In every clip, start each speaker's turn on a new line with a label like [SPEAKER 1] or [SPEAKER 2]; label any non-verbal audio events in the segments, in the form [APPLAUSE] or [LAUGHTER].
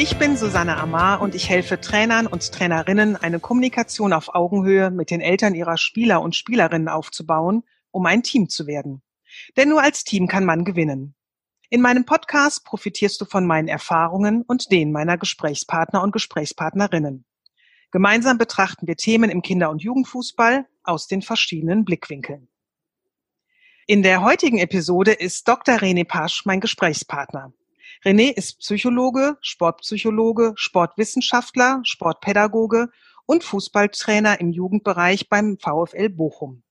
[SPEAKER 1] ich bin Susanne Amar und ich helfe Trainern und Trainerinnen, eine Kommunikation auf Augenhöhe mit den Eltern ihrer Spieler und Spielerinnen aufzubauen, um ein Team zu werden. Denn nur als Team kann man gewinnen. In meinem Podcast profitierst du von meinen Erfahrungen und denen meiner Gesprächspartner und Gesprächspartnerinnen. Gemeinsam betrachten wir Themen im Kinder- und Jugendfußball aus den verschiedenen Blickwinkeln. In der heutigen Episode ist Dr. René Pasch mein Gesprächspartner. René ist Psychologe, Sportpsychologe, Sportwissenschaftler, Sportpädagoge und Fußballtrainer im Jugendbereich beim VfL Bochum.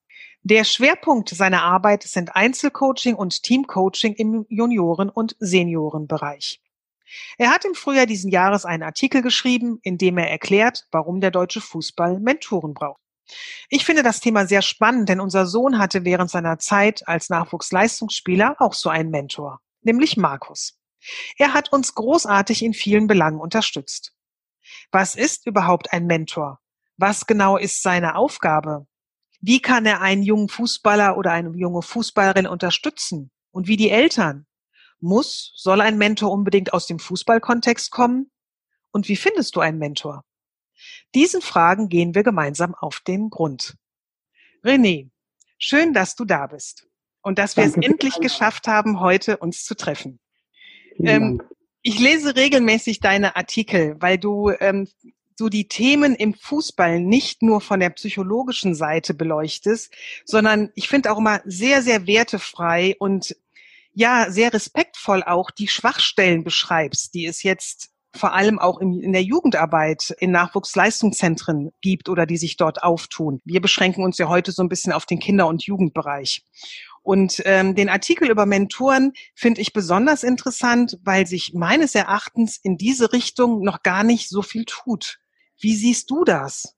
[SPEAKER 1] Der Schwerpunkt seiner Arbeit sind Einzelcoaching und Teamcoaching im Junioren- und Seniorenbereich. Er hat im Frühjahr diesen Jahres einen Artikel geschrieben, in dem er erklärt, warum der deutsche Fußball Mentoren braucht. Ich finde das Thema sehr spannend, denn unser Sohn hatte während seiner Zeit als Nachwuchsleistungsspieler auch so einen Mentor, nämlich Markus. Er hat uns großartig in vielen Belangen unterstützt. Was ist überhaupt ein Mentor? Was genau ist seine Aufgabe? Wie kann er einen jungen Fußballer oder eine junge Fußballerin unterstützen? Und wie die Eltern? Muss, soll ein Mentor unbedingt aus dem Fußballkontext kommen? Und wie findest du einen Mentor? Diesen Fragen gehen wir gemeinsam auf den Grund. René, schön, dass du da bist und dass wir Danke. es endlich geschafft haben, heute uns zu treffen. Ähm, ich lese regelmäßig deine Artikel, weil du ähm, so die Themen im Fußball nicht nur von der psychologischen Seite beleuchtest, sondern ich finde auch immer sehr, sehr wertefrei und ja, sehr respektvoll auch die Schwachstellen beschreibst, die es jetzt vor allem auch in der Jugendarbeit in Nachwuchsleistungszentren gibt oder die sich dort auftun. Wir beschränken uns ja heute so ein bisschen auf den Kinder- und Jugendbereich. Und ähm, den Artikel über Mentoren finde ich besonders interessant, weil sich meines Erachtens in diese Richtung noch gar nicht so viel tut. Wie siehst du das?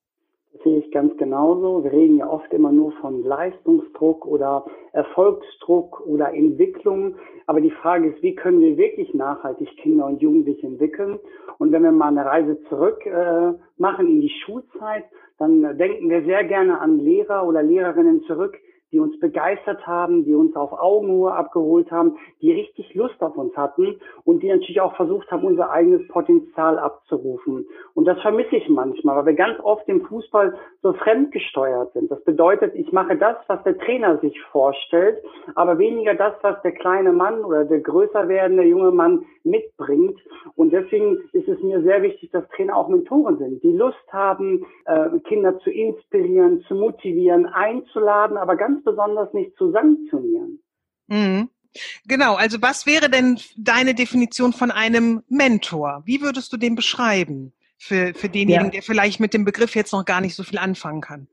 [SPEAKER 2] Das sehe ich ganz genauso. Wir reden ja oft immer nur von Leistungsdruck oder Erfolgsdruck oder Entwicklung. Aber die Frage ist, wie können wir wirklich nachhaltig Kinder und Jugendliche entwickeln? Und wenn wir mal eine Reise zurück äh, machen in die Schulzeit, dann denken wir sehr gerne an Lehrer oder Lehrerinnen zurück, die uns begeistert haben, die uns auf Augenhöhe abgeholt haben, die richtig Lust auf uns hatten und die natürlich auch versucht haben, unser eigenes Potenzial abzurufen. Und das vermisse ich manchmal, weil wir ganz oft im Fußball so fremdgesteuert sind. Das bedeutet, ich mache das, was der Trainer sich vorstellt, aber weniger das, was der kleine Mann oder der größer werdende junge Mann mitbringt. Und deswegen ist es mir sehr wichtig, dass Trainer auch Mentoren sind, die Lust haben, äh, Kinder zu inspirieren, zu motivieren, einzuladen, aber ganz besonders nicht zu sanktionieren.
[SPEAKER 1] Mhm. Genau, also was wäre denn deine Definition von einem Mentor? Wie würdest du den beschreiben für, für denjenigen, ja. der vielleicht mit dem Begriff jetzt noch gar nicht so viel anfangen kann?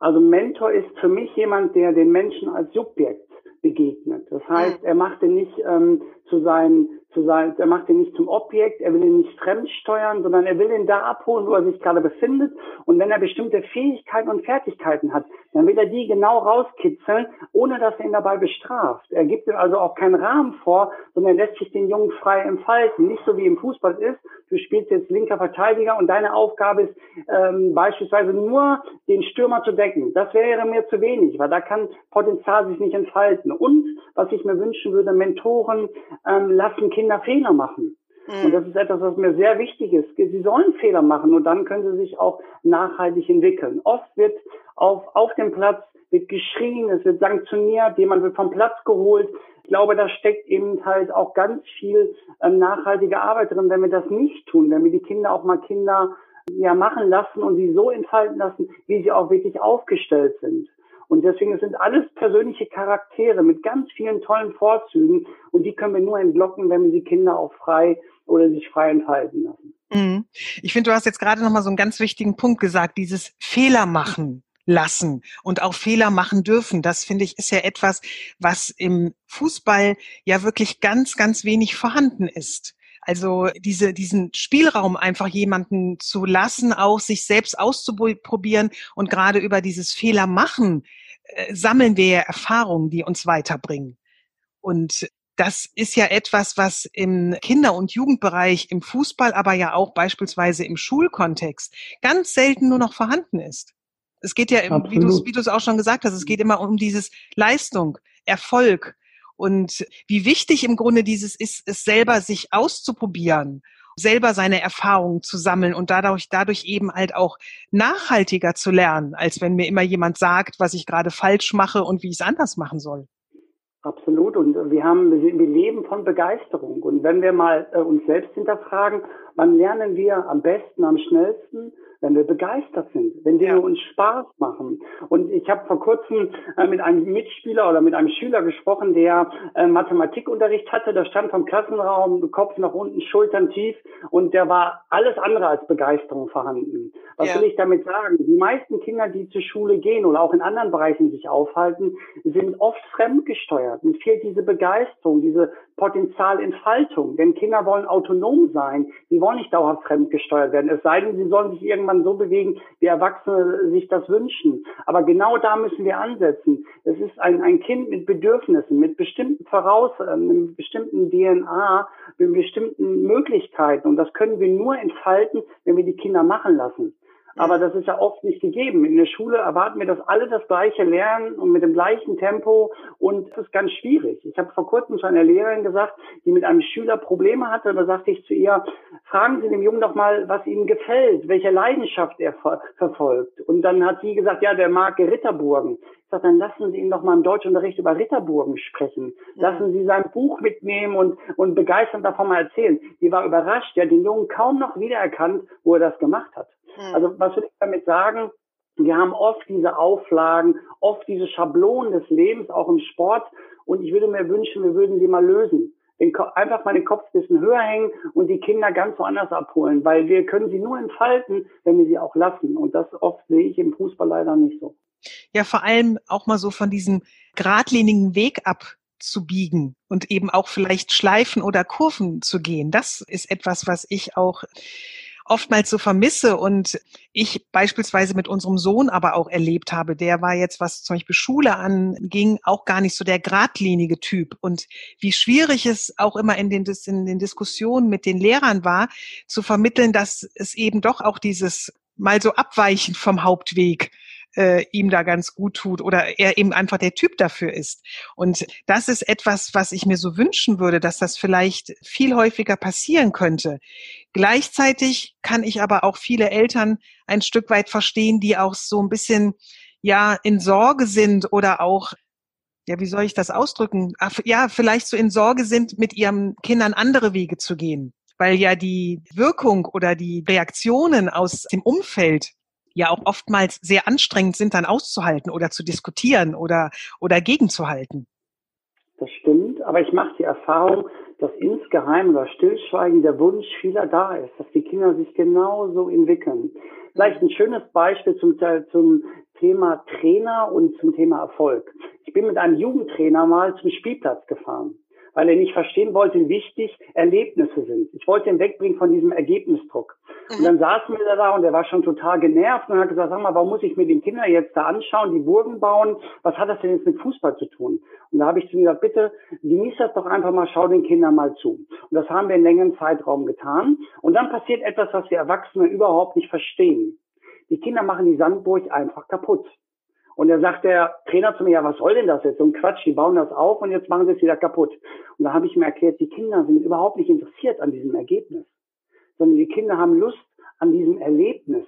[SPEAKER 2] Also Mentor ist für mich jemand, der den Menschen als Subjekt begegnet. Das heißt, er macht ihn nicht ähm, zu seinen zu sein, er macht ihn nicht zum Objekt, er will ihn nicht fremdsteuern, sondern er will ihn da abholen, wo er sich gerade befindet. Und wenn er bestimmte Fähigkeiten und Fertigkeiten hat, dann will er die genau rauskitzeln, ohne dass er ihn dabei bestraft. Er gibt ihm also auch keinen Rahmen vor, sondern er lässt sich den Jungen frei entfalten. Nicht so wie im Fußball ist, du spielst jetzt linker Verteidiger und deine Aufgabe ist ähm, beispielsweise nur den Stürmer zu decken. Das wäre mir zu wenig, weil da kann Potenzial sich nicht entfalten. Und was ich mir wünschen würde, Mentoren ähm, lassen Kinder Fehler machen. Mhm. Und das ist etwas, was mir sehr wichtig ist. Sie sollen Fehler machen und dann können sie sich auch nachhaltig entwickeln. Oft wird auf, auf dem Platz wird geschrien, es wird sanktioniert, jemand wird vom Platz geholt. Ich glaube, da steckt eben halt auch ganz viel ähm, nachhaltige Arbeit drin, wenn wir das nicht tun, wenn wir die Kinder auch mal Kinder ja machen lassen und sie so entfalten lassen, wie sie auch wirklich aufgestellt sind. Und deswegen sind alles persönliche Charaktere mit ganz vielen tollen Vorzügen und die können wir nur entlocken, wenn wir die Kinder auch frei oder sich frei entfalten lassen.
[SPEAKER 1] Mhm. Ich finde, du hast jetzt gerade nochmal so einen ganz wichtigen Punkt gesagt, dieses Fehler machen lassen und auch Fehler machen dürfen. Das finde ich ist ja etwas, was im Fußball ja wirklich ganz, ganz wenig vorhanden ist. Also diese, diesen Spielraum einfach jemanden zu lassen, auch sich selbst auszuprobieren und gerade über dieses Fehler machen, äh, sammeln wir ja Erfahrungen, die uns weiterbringen. Und das ist ja etwas, was im Kinder- und Jugendbereich, im Fußball, aber ja auch beispielsweise im Schulkontext ganz selten nur noch vorhanden ist. Es geht ja, du wie du es auch schon gesagt hast, es geht immer um dieses Leistung, Erfolg und wie wichtig im Grunde dieses ist, es selber sich auszuprobieren, selber seine Erfahrungen zu sammeln und dadurch, dadurch eben halt auch nachhaltiger zu lernen, als wenn mir immer jemand sagt, was ich gerade falsch mache und wie ich es anders machen soll.
[SPEAKER 2] Absolut. Und wir haben, wir leben von Begeisterung. Und wenn wir mal äh, uns selbst hinterfragen, wann lernen wir am besten, am schnellsten? Wenn wir begeistert sind, wenn Dinge ja. uns Spaß machen. Und ich habe vor kurzem äh, mit einem Mitspieler oder mit einem Schüler gesprochen, der äh, Mathematikunterricht hatte. Der stand vom Klassenraum, Kopf nach unten, Schultern tief und der war alles andere als Begeisterung vorhanden. Was ja. will ich damit sagen? Die meisten Kinder, die zur Schule gehen oder auch in anderen Bereichen sich aufhalten, sind oft fremdgesteuert. Und fehlt diese Begeisterung, diese Potenzialentfaltung. Denn Kinder wollen autonom sein. Sie wollen nicht dauerhaft fremdgesteuert werden. Es sei denn, sie sollen sich irgendwann so bewegen, wie Erwachsene sich das wünschen. Aber genau da müssen wir ansetzen. Es ist ein, ein Kind mit Bedürfnissen, mit bestimmten Voraus, äh, mit bestimmten DNA, mit bestimmten Möglichkeiten. Und das können wir nur entfalten, wenn wir die Kinder machen lassen. Aber das ist ja oft nicht gegeben. In der Schule erwarten wir, dass alle das Gleiche lernen und mit dem gleichen Tempo. Und das ist ganz schwierig. Ich habe vor kurzem zu einer Lehrerin gesagt, die mit einem Schüler Probleme hatte. Da sagte ich zu ihr, fragen Sie dem Jungen doch mal, was ihm gefällt, welche Leidenschaft er ver verfolgt. Und dann hat sie gesagt, ja, der mag Ritterburgen. Ich sage, dann lassen Sie ihn doch mal im Deutschunterricht über Ritterburgen sprechen. Lassen Sie sein Buch mitnehmen und, und begeisternd davon mal erzählen. Die war überrascht, ja, den Jungen kaum noch wiedererkannt, wo er das gemacht hat. Mhm. Also was will ich damit sagen? Wir haben oft diese Auflagen, oft diese Schablonen des Lebens, auch im Sport. Und ich würde mir wünschen, wir würden sie mal lösen. einfach mal den Kopf ein bisschen höher hängen und die Kinder ganz woanders abholen, weil wir können sie nur entfalten, wenn wir sie auch lassen. Und das oft sehe ich im Fußball leider nicht so.
[SPEAKER 1] Ja, vor allem auch mal so von diesem geradlinigen Weg abzubiegen und eben auch vielleicht Schleifen oder Kurven zu gehen. Das ist etwas, was ich auch oftmals so vermisse und ich beispielsweise mit unserem Sohn aber auch erlebt habe, der war jetzt, was zum Beispiel Schule anging, auch gar nicht so der geradlinige Typ. Und wie schwierig es auch immer in den, in den Diskussionen mit den Lehrern war, zu vermitteln, dass es eben doch auch dieses mal so abweichen vom Hauptweg äh, ihm da ganz gut tut oder er eben einfach der Typ dafür ist. Und das ist etwas, was ich mir so wünschen würde, dass das vielleicht viel häufiger passieren könnte. Gleichzeitig kann ich aber auch viele Eltern ein Stück weit verstehen, die auch so ein bisschen ja in Sorge sind oder auch ja, wie soll ich das ausdrücken? Ach, ja, vielleicht so in Sorge sind, mit ihren Kindern andere Wege zu gehen, weil ja die Wirkung oder die Reaktionen aus dem Umfeld ja auch oftmals sehr anstrengend sind, dann auszuhalten oder zu diskutieren oder, oder gegenzuhalten.
[SPEAKER 2] Das stimmt, aber ich mache die Erfahrung, dass insgeheim oder stillschweigen der Wunsch vieler da ist, dass die Kinder sich genauso entwickeln. Vielleicht ein schönes Beispiel zum, zum Thema Trainer und zum Thema Erfolg. Ich bin mit einem Jugendtrainer mal zum Spielplatz gefahren weil er nicht verstehen wollte, wie wichtig Erlebnisse sind. Ich wollte ihn wegbringen von diesem Ergebnisdruck. Mhm. Und dann saßen wir da und er war schon total genervt und hat gesagt, sag mal, warum muss ich mir den Kinder jetzt da anschauen, die Burgen bauen? Was hat das denn jetzt mit Fußball zu tun? Und da habe ich zu ihm gesagt, bitte genieß das doch einfach mal, schau den Kindern mal zu. Und das haben wir in längeren Zeitraum getan. Und dann passiert etwas, was wir Erwachsene überhaupt nicht verstehen. Die Kinder machen die Sandburg einfach kaputt. Und dann sagt der Trainer zu mir, ja, was soll denn das jetzt? So ein Quatsch, die bauen das auf und jetzt machen sie es wieder kaputt. Und da habe ich mir erklärt, die Kinder sind überhaupt nicht interessiert an diesem Ergebnis, sondern die Kinder haben Lust an diesem Erlebnis.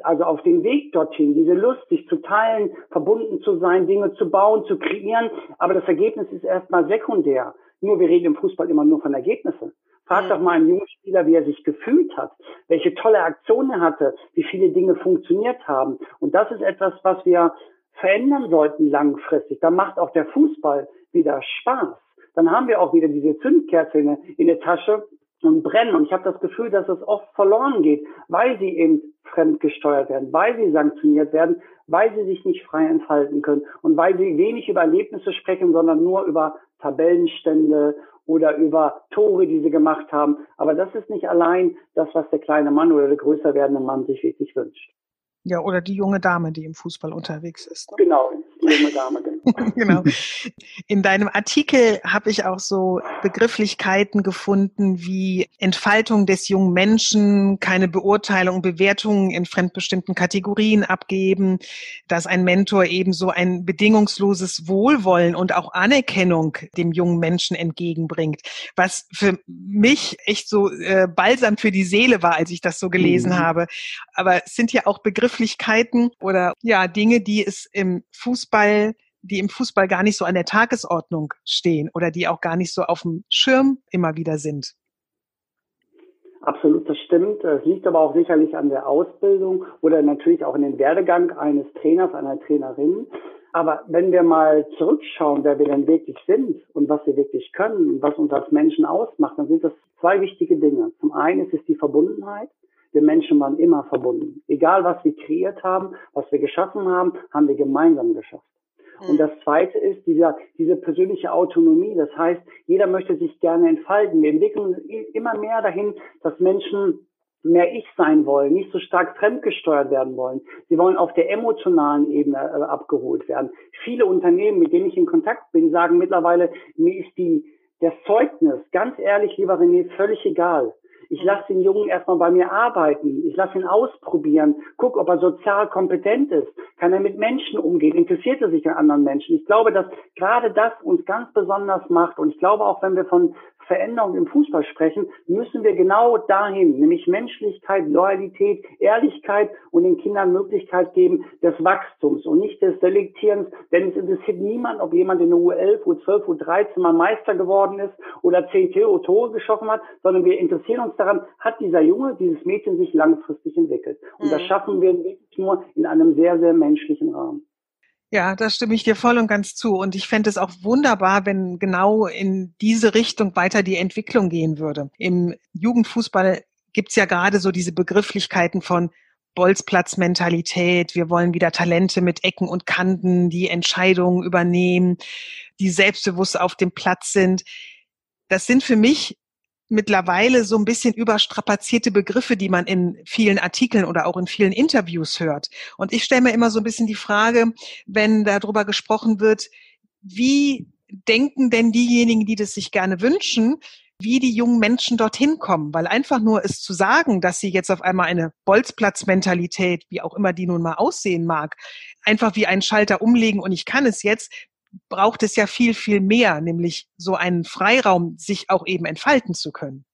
[SPEAKER 2] Also auf den Weg dorthin, diese Lust, sich zu teilen, verbunden zu sein, Dinge zu bauen, zu kreieren. Aber das Ergebnis ist erstmal sekundär. Nur wir reden im Fußball immer nur von Ergebnissen. Frag doch mal einen jungen Spieler, wie er sich gefühlt hat, welche tolle Aktionen er hatte, wie viele Dinge funktioniert haben. Und das ist etwas, was wir verändern sollten langfristig, dann macht auch der Fußball wieder Spaß. Dann haben wir auch wieder diese Zündkerze in, in der Tasche und brennen. Und ich habe das Gefühl, dass es oft verloren geht, weil sie eben fremdgesteuert werden, weil sie sanktioniert werden, weil sie sich nicht frei entfalten können und weil sie wenig über Erlebnisse sprechen, sondern nur über Tabellenstände oder über Tore, die sie gemacht haben. Aber das ist nicht allein das, was der kleine Mann oder der größer werdende Mann sich wirklich wünscht.
[SPEAKER 1] Ja, oder die junge Dame, die im Fußball unterwegs ist.
[SPEAKER 2] Ne? Genau, die junge Dame, genau. [LAUGHS]
[SPEAKER 1] genau. In deinem Artikel habe ich auch so Begrifflichkeiten gefunden wie Entfaltung des jungen Menschen, keine Beurteilung, Bewertungen in fremdbestimmten Kategorien abgeben, dass ein Mentor ebenso ein bedingungsloses Wohlwollen und auch Anerkennung dem jungen Menschen entgegenbringt, was für mich echt so äh, balsam für die Seele war, als ich das so gelesen mhm. habe. Aber es sind ja auch Begrifflichkeiten oder ja Dinge, die es im Fußball die im Fußball gar nicht so an der Tagesordnung stehen oder die auch gar nicht so auf dem Schirm immer wieder sind.
[SPEAKER 2] Absolut, das stimmt. Es liegt aber auch sicherlich an der Ausbildung oder natürlich auch in den Werdegang eines Trainers, einer Trainerin. Aber wenn wir mal zurückschauen, wer wir denn wirklich sind und was wir wirklich können und was uns als Menschen ausmacht, dann sind das zwei wichtige Dinge. Zum einen ist es die Verbundenheit. Wir Menschen waren immer verbunden. Egal was wir kreiert haben, was wir geschaffen haben, haben wir gemeinsam geschafft. Und mhm. das Zweite ist dieser, diese persönliche Autonomie. Das heißt, jeder möchte sich gerne entfalten. Wir entwickeln immer mehr dahin, dass Menschen mehr ich sein wollen, nicht so stark fremdgesteuert werden wollen. Sie wollen auf der emotionalen Ebene äh, abgeholt werden. Viele Unternehmen, mit denen ich in Kontakt bin, sagen mittlerweile, mir ist die, das Zeugnis, ganz ehrlich, lieber René, völlig egal. Ich lasse den Jungen erstmal bei mir arbeiten. Ich lasse ihn ausprobieren. Guck, ob er sozial kompetent ist. Kann er mit Menschen umgehen? Interessiert er sich an anderen Menschen? Ich glaube, dass gerade das uns ganz besonders macht. Und ich glaube auch, wenn wir von Veränderung im Fußball sprechen, müssen wir genau dahin, nämlich Menschlichkeit, Loyalität, Ehrlichkeit und den Kindern Möglichkeit geben des Wachstums und nicht des Selektierens, denn es interessiert niemand, ob jemand in der U11, U12, U13 mal Meister geworden ist oder 10 Tore geschossen hat, sondern wir interessieren uns daran, hat dieser Junge, dieses Mädchen sich langfristig entwickelt. Und das mhm. schaffen wir wirklich nur in einem sehr, sehr menschlichen Rahmen.
[SPEAKER 1] Ja, da stimme ich dir voll und ganz zu. Und ich fände es auch wunderbar, wenn genau in diese Richtung weiter die Entwicklung gehen würde. Im Jugendfußball gibt's ja gerade so diese Begrifflichkeiten von Bolzplatzmentalität. Wir wollen wieder Talente mit Ecken und Kanten, die Entscheidungen übernehmen, die selbstbewusst auf dem Platz sind. Das sind für mich mittlerweile so ein bisschen überstrapazierte Begriffe, die man in vielen Artikeln oder auch in vielen Interviews hört. Und ich stelle mir immer so ein bisschen die Frage, wenn darüber gesprochen wird, wie denken denn diejenigen, die das sich gerne wünschen, wie die jungen Menschen dorthin kommen, weil einfach nur es zu sagen, dass sie jetzt auf einmal eine Bolzplatzmentalität, wie auch immer die nun mal aussehen mag, einfach wie einen Schalter umlegen und ich kann es jetzt, braucht es ja viel, viel mehr, nämlich so einen Freiraum, sich auch eben entfalten zu können.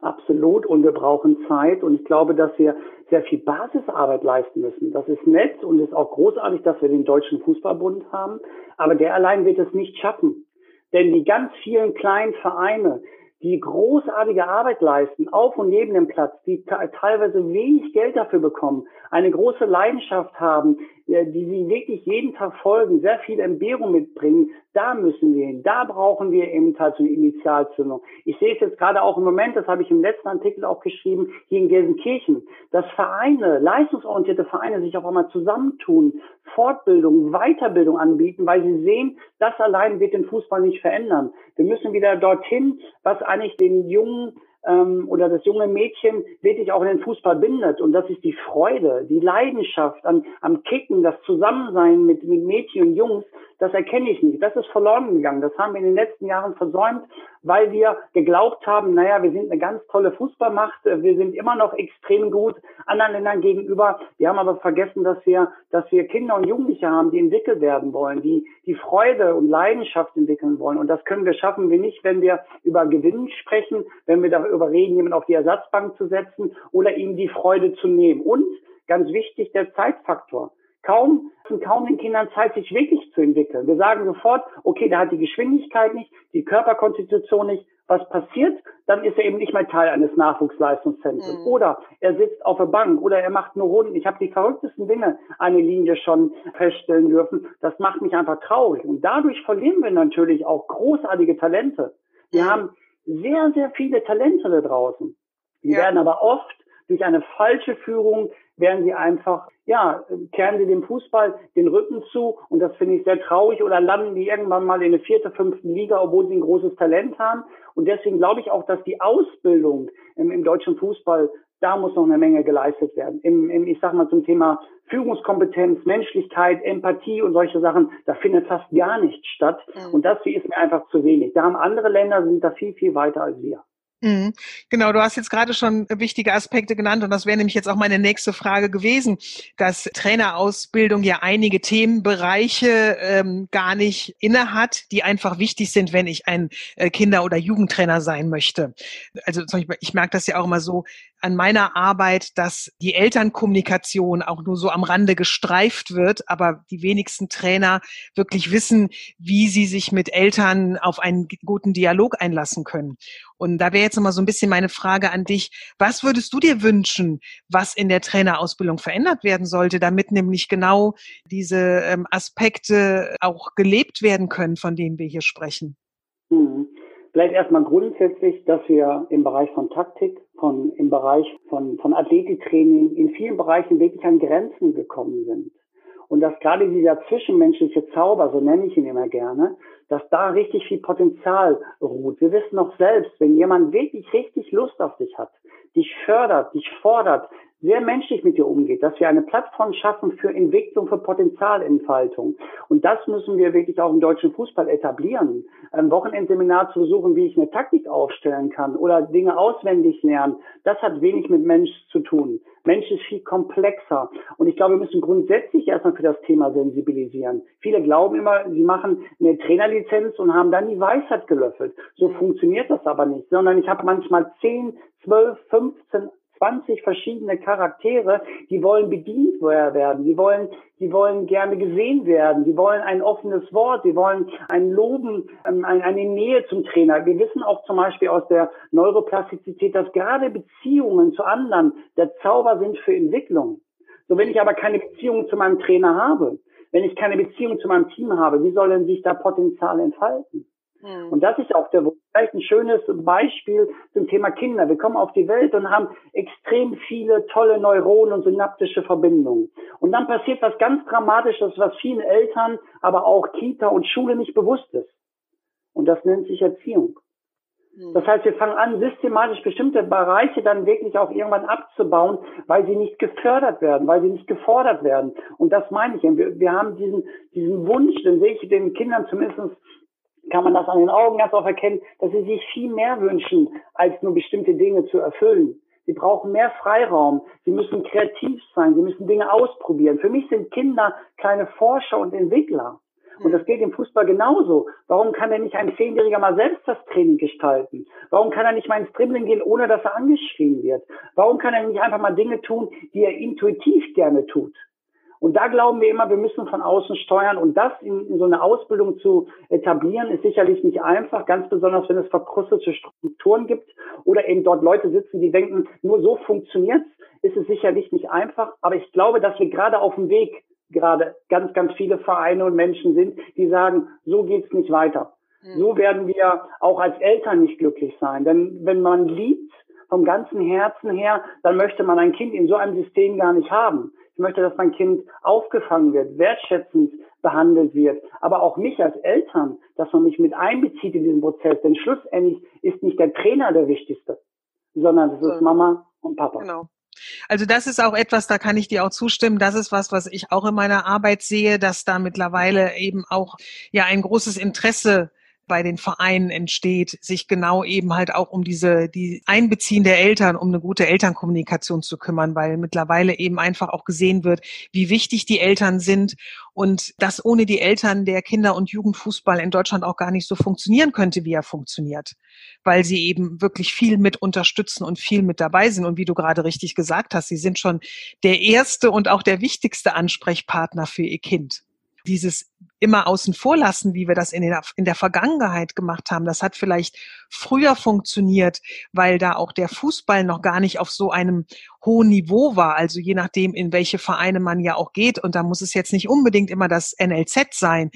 [SPEAKER 2] Absolut. Und wir brauchen Zeit. Und ich glaube, dass wir sehr viel Basisarbeit leisten müssen. Das ist nett und ist auch großartig, dass wir den Deutschen Fußballbund haben. Aber der allein wird es nicht schaffen. Denn die ganz vielen kleinen Vereine, die großartige Arbeit leisten, auf und neben dem Platz, die teilweise wenig Geld dafür bekommen, eine große Leidenschaft haben, die sie wirklich jeden Tag folgen, sehr viel Entbehrung mitbringen, da müssen wir hin. Da brauchen wir eben so eine Initialzündung. Ich sehe es jetzt gerade auch im Moment, das habe ich im letzten Artikel auch geschrieben, hier in Gelsenkirchen, dass Vereine, leistungsorientierte Vereine sich auch einmal zusammentun, Fortbildung, Weiterbildung anbieten, weil sie sehen, das allein wird den Fußball nicht verändern. Wir müssen wieder dorthin, was eigentlich den jungen ähm, oder das junge Mädchen wirklich auch in den Fußball bindet. Und das ist die Freude, die Leidenschaft an, am Kicken, das Zusammensein mit, mit Mädchen und Jungs, das erkenne ich nicht. Das ist verloren gegangen. Das haben wir in den letzten Jahren versäumt, weil wir geglaubt haben, naja, wir sind eine ganz tolle Fußballmacht, wir sind immer noch extrem gut anderen Ländern gegenüber. Wir haben aber vergessen, dass wir, dass wir Kinder und Jugendliche haben, die entwickelt werden wollen, die, die Freude und Leidenschaft entwickeln wollen. Und das können wir schaffen wir nicht, wenn wir über Gewinn sprechen, wenn wir darüber reden, jemanden auf die Ersatzbank zu setzen oder ihm die Freude zu nehmen. Und ganz wichtig, der Zeitfaktor kaum, kaum den Kindern Zeit, sich wirklich zu entwickeln. Wir sagen sofort, okay, der hat die Geschwindigkeit nicht, die Körperkonstitution nicht. Was passiert? Dann ist er eben nicht mehr Teil eines Nachwuchsleistungszentrums. Mhm. Oder er sitzt auf der Bank oder er macht nur Runden. Ich habe die verrücktesten Dinge eine Linie schon feststellen dürfen. Das macht mich einfach traurig. Und dadurch verlieren wir natürlich auch großartige Talente. Wir mhm. haben sehr, sehr viele Talente da draußen. Die ja. werden aber oft durch eine falsche Führung werden sie einfach, ja, kehren sie dem Fußball den Rücken zu und das finde ich sehr traurig oder landen die irgendwann mal in der vierte, fünften Liga, obwohl sie ein großes Talent haben. Und deswegen glaube ich auch, dass die Ausbildung im, im deutschen Fußball da muss noch eine Menge geleistet werden. Im, im, ich sag mal zum Thema Führungskompetenz, Menschlichkeit, Empathie und solche Sachen, da findet fast gar nichts statt. Mhm. Und das ist mir einfach zu wenig. Da haben andere Länder, sind da viel, viel weiter als wir.
[SPEAKER 1] Mhm. Genau, du hast jetzt gerade schon wichtige Aspekte genannt und das wäre nämlich jetzt auch meine nächste Frage gewesen, dass Trainerausbildung ja einige Themenbereiche ähm, gar nicht innehat, die einfach wichtig sind, wenn ich ein äh, Kinder- oder Jugendtrainer sein möchte. Also ich merke das ja auch immer so, an meiner Arbeit, dass die Elternkommunikation auch nur so am Rande gestreift wird, aber die wenigsten Trainer wirklich wissen, wie sie sich mit Eltern auf einen guten Dialog einlassen können. Und da wäre jetzt nochmal so ein bisschen meine Frage an dich. Was würdest du dir wünschen, was in der Trainerausbildung verändert werden sollte, damit nämlich genau diese ähm, Aspekte auch gelebt werden können, von denen wir hier sprechen?
[SPEAKER 2] Mhm. Vielleicht erstmal grundsätzlich, dass wir im Bereich von Taktik, von, im Bereich von, von Athletiktraining in vielen Bereichen wirklich an Grenzen gekommen sind. Und dass gerade dieser zwischenmenschliche Zauber, so nenne ich ihn immer gerne, dass da richtig viel Potenzial ruht. Wir wissen noch selbst, wenn jemand wirklich richtig Lust auf dich hat, dich fördert, dich fordert, sehr menschlich mit dir umgeht, dass wir eine Plattform schaffen für Entwicklung, für Potenzialentfaltung. Und das müssen wir wirklich auch im deutschen Fußball etablieren. Ein Wochenendseminar zu besuchen, wie ich eine Taktik aufstellen kann oder Dinge auswendig lernen, das hat wenig mit Mensch zu tun. Mensch ist viel komplexer. Und ich glaube, wir müssen grundsätzlich erstmal für das Thema sensibilisieren. Viele glauben immer, sie machen eine Trainerlizenz und haben dann die Weisheit gelöffelt. So funktioniert das aber nicht, sondern ich habe manchmal 10, 12, 15 20 verschiedene Charaktere, die wollen bedient werden, die wollen, die wollen gerne gesehen werden, die wollen ein offenes Wort, die wollen ein Loben, ähm, eine Nähe zum Trainer. Wir wissen auch zum Beispiel aus der Neuroplastizität, dass gerade Beziehungen zu anderen der Zauber sind für Entwicklung. So, wenn ich aber keine Beziehung zu meinem Trainer habe, wenn ich keine Beziehung zu meinem Team habe, wie soll denn sich da Potenzial entfalten? Mhm. Und das ist auch der, vielleicht ein schönes Beispiel zum Thema Kinder. Wir kommen auf die Welt und haben extrem viele tolle Neuronen und synaptische Verbindungen. Und dann passiert was ganz Dramatisches, was vielen Eltern, aber auch Kita und Schule nicht bewusst ist. Und das nennt sich Erziehung. Mhm. Das heißt, wir fangen an, systematisch bestimmte Bereiche dann wirklich auch irgendwann abzubauen, weil sie nicht gefördert werden, weil sie nicht gefordert werden. Und das meine ich. Wir, wir haben diesen, diesen Wunsch, den sehe ich den Kindern zumindest kann man das an den Augen ganz oft erkennen, dass sie sich viel mehr wünschen, als nur bestimmte Dinge zu erfüllen. Sie brauchen mehr Freiraum. Sie müssen kreativ sein. Sie müssen Dinge ausprobieren. Für mich sind Kinder kleine Forscher und Entwickler. Und das geht im Fußball genauso. Warum kann er nicht ein Zehnjähriger mal selbst das Training gestalten? Warum kann er nicht mal ins Dribbling gehen, ohne dass er angeschrien wird? Warum kann er nicht einfach mal Dinge tun, die er intuitiv gerne tut? Und da glauben wir immer, wir müssen von außen steuern. Und das in, in, so eine Ausbildung zu etablieren, ist sicherlich nicht einfach, ganz besonders wenn es verkrustete Strukturen gibt oder eben dort Leute sitzen, die denken, nur so funktioniert's, ist es sicherlich nicht einfach. Aber ich glaube, dass wir gerade auf dem Weg gerade ganz, ganz viele Vereine und Menschen sind, die sagen, so geht's nicht weiter. Hm. So werden wir auch als Eltern nicht glücklich sein. Denn wenn man liebt, vom ganzen Herzen her, dann möchte man ein Kind in so einem System gar nicht haben. Ich möchte, dass mein Kind aufgefangen wird, wertschätzend behandelt wird, aber auch mich als Eltern, dass man mich mit einbezieht in diesen Prozess. Denn schlussendlich ist nicht der Trainer der Wichtigste, sondern es ist Mama und Papa.
[SPEAKER 1] Genau. Also das ist auch etwas, da kann ich dir auch zustimmen. Das ist was, was ich auch in meiner Arbeit sehe, dass da mittlerweile eben auch ja ein großes Interesse bei den Vereinen entsteht, sich genau eben halt auch um diese, die Einbeziehen der Eltern, um eine gute Elternkommunikation zu kümmern, weil mittlerweile eben einfach auch gesehen wird, wie wichtig die Eltern sind und dass ohne die Eltern der Kinder- und Jugendfußball in Deutschland auch gar nicht so funktionieren könnte, wie er funktioniert, weil sie eben wirklich viel mit unterstützen und viel mit dabei sind. Und wie du gerade richtig gesagt hast, sie sind schon der erste und auch der wichtigste Ansprechpartner für ihr Kind dieses immer außen vor lassen, wie wir das in der, in der Vergangenheit gemacht haben. Das hat vielleicht früher funktioniert, weil da auch der Fußball noch gar nicht auf so einem hohen Niveau war. Also je nachdem, in welche Vereine man ja auch geht. Und da muss es jetzt nicht unbedingt immer das NLZ sein.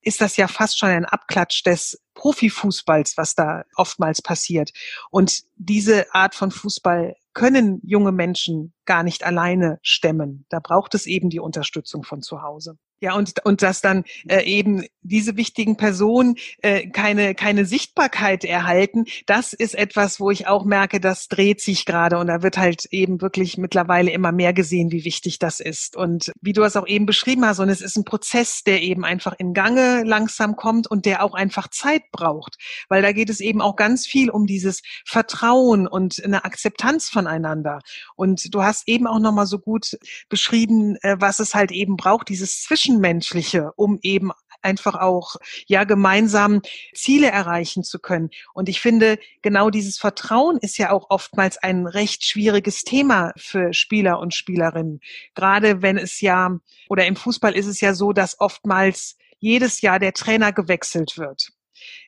[SPEAKER 1] Ist das ja fast schon ein Abklatsch des Profifußballs, was da oftmals passiert. Und diese Art von Fußball können junge Menschen gar nicht alleine stemmen. Da braucht es eben die Unterstützung von zu Hause. Ja, und, und dass dann äh, eben diese wichtigen Personen äh, keine, keine Sichtbarkeit erhalten, das ist etwas, wo ich auch merke, das dreht sich gerade und da wird halt eben wirklich mittlerweile immer mehr gesehen, wie wichtig das ist. Und wie du es auch eben beschrieben hast, und es ist ein Prozess, der eben einfach in Gange langsam kommt und der auch einfach Zeit braucht, weil da geht es eben auch ganz viel um dieses Vertrauen und eine Akzeptanz voneinander. Und du hast eben auch nochmal so gut beschrieben, äh, was es halt eben braucht, dieses Zwischen Zwischenmenschliche, um eben einfach auch ja gemeinsam Ziele erreichen zu können. Und ich finde, genau dieses Vertrauen ist ja auch oftmals ein recht schwieriges Thema für Spieler und Spielerinnen. Gerade wenn es ja oder im Fußball ist es ja so, dass oftmals jedes Jahr der Trainer gewechselt wird.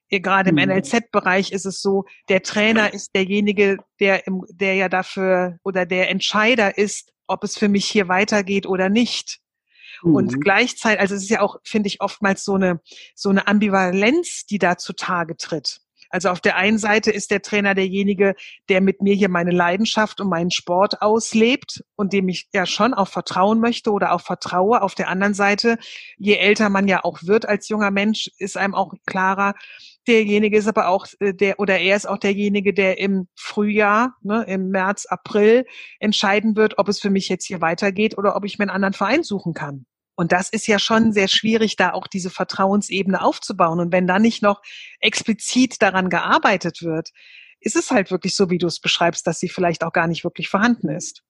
[SPEAKER 1] Gerade im mhm. NLZ-Bereich ist es so, der Trainer ist derjenige, der im, der ja dafür oder der Entscheider ist, ob es für mich hier weitergeht oder nicht. Mhm. Und gleichzeitig, also es ist ja auch, finde ich, oftmals so eine, so eine Ambivalenz, die da zutage tritt. Also auf der einen Seite ist der Trainer derjenige, der mit mir hier meine Leidenschaft und meinen Sport auslebt und dem ich ja schon auch vertrauen möchte oder auch vertraue. Auf der anderen Seite, je älter man ja auch wird als junger Mensch, ist einem auch klarer, derjenige ist aber auch äh, der oder er ist auch derjenige, der im Frühjahr, ne, im März, April entscheiden wird, ob es für mich jetzt hier weitergeht oder ob ich mir einen anderen Verein suchen kann. Und das ist ja schon sehr schwierig, da auch diese Vertrauensebene aufzubauen. Und wenn da nicht noch explizit daran gearbeitet wird, ist es halt wirklich so, wie du es beschreibst, dass sie vielleicht auch gar nicht wirklich vorhanden ist.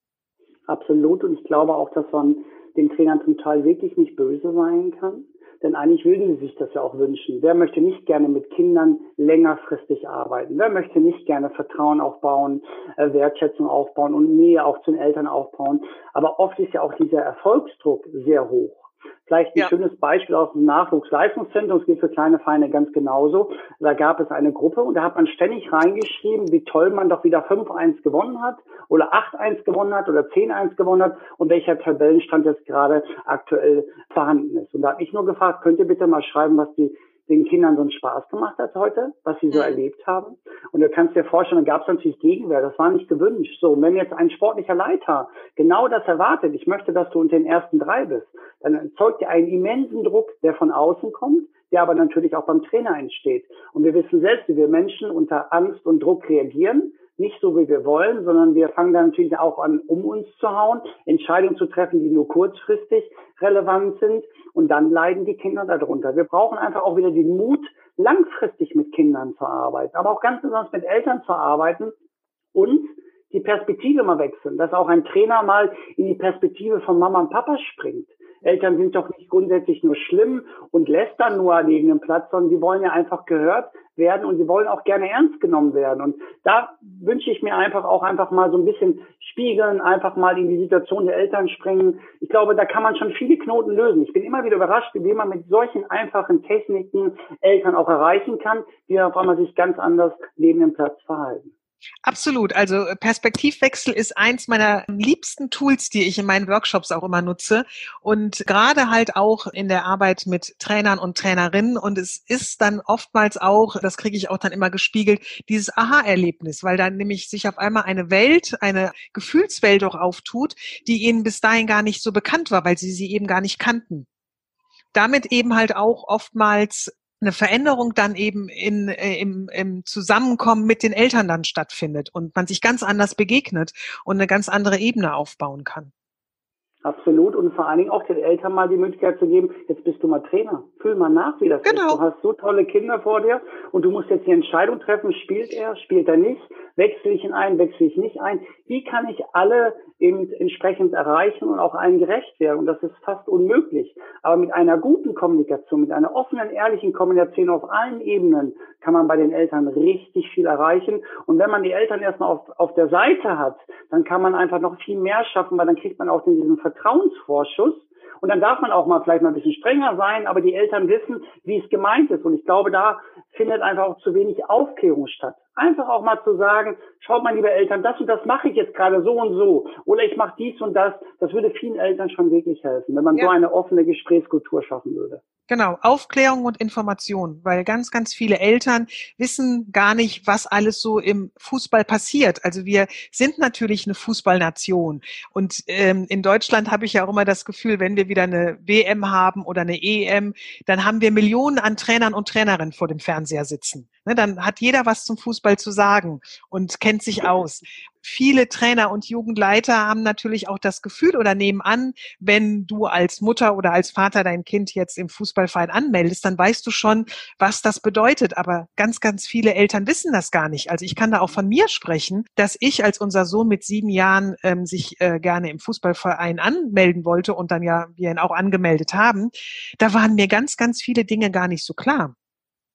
[SPEAKER 2] Absolut. Und ich glaube auch, dass man den Trainern zum Teil wirklich nicht böse sein kann. Denn eigentlich würden sie sich das ja auch wünschen. Wer möchte nicht gerne mit Kindern längerfristig arbeiten? Wer möchte nicht gerne Vertrauen aufbauen, äh, Wertschätzung aufbauen und Nähe auch zu den Eltern aufbauen? Aber oft ist ja auch dieser Erfolgsdruck sehr hoch. Vielleicht ein ja. schönes Beispiel aus dem Nachwuchsleistungszentrum, es geht für kleine Vereine ganz genauso. Da gab es eine Gruppe und da hat man ständig reingeschrieben, wie toll man doch wieder 5-1 gewonnen hat oder 8-1 gewonnen hat oder 10-1 gewonnen hat und welcher Tabellenstand jetzt gerade aktuell vorhanden ist. Und da habe ich nur gefragt, könnt ihr bitte mal schreiben, was die den Kindern so einen Spaß gemacht hat heute, was sie so mhm. erlebt haben. Und du kannst dir vorstellen, da gab es natürlich Gegenwehr, das war nicht gewünscht. So, und wenn jetzt ein sportlicher Leiter genau das erwartet, ich möchte, dass du unter den ersten drei bist, dann erzeugt er einen immensen Druck, der von außen kommt, der aber natürlich auch beim Trainer entsteht. Und wir wissen selbst, wie wir Menschen unter Angst und Druck reagieren nicht so, wie wir wollen, sondern wir fangen dann natürlich auch an, um uns zu hauen, Entscheidungen zu treffen, die nur kurzfristig relevant sind. Und dann leiden die Kinder darunter. Wir brauchen einfach auch wieder den Mut, langfristig mit Kindern zu arbeiten, aber auch ganz besonders mit Eltern zu arbeiten und die Perspektive mal wechseln, dass auch ein Trainer mal in die Perspektive von Mama und Papa springt. Eltern sind doch nicht grundsätzlich nur schlimm und lästern nur neben dem Platz, sondern sie wollen ja einfach gehört werden und sie wollen auch gerne ernst genommen werden. Und da wünsche ich mir einfach auch einfach mal so ein bisschen spiegeln, einfach mal in die Situation der Eltern springen. Ich glaube, da kann man schon viele Knoten lösen. Ich bin immer wieder überrascht, wie man mit solchen einfachen Techniken Eltern auch erreichen kann, die auf einmal sich ganz anders neben dem Platz verhalten.
[SPEAKER 1] Absolut. Also äh, Perspektivwechsel ist eins meiner liebsten Tools, die ich in meinen Workshops auch immer nutze. Und gerade halt auch in der Arbeit mit Trainern und Trainerinnen. Und es ist dann oftmals auch, das kriege ich auch dann immer gespiegelt, dieses Aha-Erlebnis, weil dann nämlich sich auf einmal eine Welt, eine Gefühlswelt auch auftut, die ihnen bis dahin gar nicht so bekannt war, weil sie sie eben gar nicht kannten damit eben halt auch oftmals eine Veränderung dann eben in, äh, im, im Zusammenkommen mit den Eltern dann stattfindet und man sich ganz anders begegnet und eine ganz andere Ebene aufbauen kann.
[SPEAKER 2] Absolut und vor allen Dingen auch den Eltern mal die Möglichkeit zu geben, jetzt bist du mal Trainer. Fühl mal nach, wie das genau. ist. Du hast so tolle Kinder vor dir und du musst jetzt die Entscheidung treffen, spielt er, spielt er nicht, wechsle ich ihn ein, wechsle ich nicht ein. Wie kann ich alle eben entsprechend erreichen und auch allen gerecht werden? Und das ist fast unmöglich. Aber mit einer guten Kommunikation, mit einer offenen, ehrlichen Kommunikation auf allen Ebenen kann man bei den Eltern richtig viel erreichen. Und wenn man die Eltern erstmal auf, auf der Seite hat, dann kann man einfach noch viel mehr schaffen, weil dann kriegt man auch diesen Vertrauensvorschuss. Und dann darf man auch mal vielleicht mal ein bisschen strenger sein, aber die Eltern wissen, wie es gemeint ist. Und ich glaube, da findet einfach auch zu wenig Aufklärung statt. Einfach auch mal zu sagen, schaut mal, liebe Eltern, das und das mache ich jetzt gerade so und so. Oder ich mache dies und das. Das würde vielen Eltern schon wirklich helfen, wenn man ja. so eine offene Gesprächskultur schaffen würde.
[SPEAKER 1] Genau, Aufklärung und Information, weil ganz, ganz viele Eltern wissen gar nicht, was alles so im Fußball passiert. Also wir sind natürlich eine Fußballnation und ähm, in Deutschland habe ich ja auch immer das Gefühl, wenn wir wieder eine WM haben oder eine EM, dann haben wir Millionen an Trainern und Trainerinnen vor dem Fernseher sitzen. Ne, dann hat jeder was zum Fußball zu sagen und kennt sich aus viele Trainer und Jugendleiter haben natürlich auch das Gefühl oder nehmen an, wenn du als Mutter oder als Vater dein Kind jetzt im Fußballverein anmeldest, dann weißt du schon, was das bedeutet. Aber ganz, ganz viele Eltern wissen das gar nicht. Also ich kann da auch von mir sprechen, dass ich, als unser Sohn mit sieben Jahren ähm, sich äh, gerne im Fußballverein anmelden wollte und dann ja wir ihn auch angemeldet haben, da waren mir ganz, ganz viele Dinge gar nicht so klar.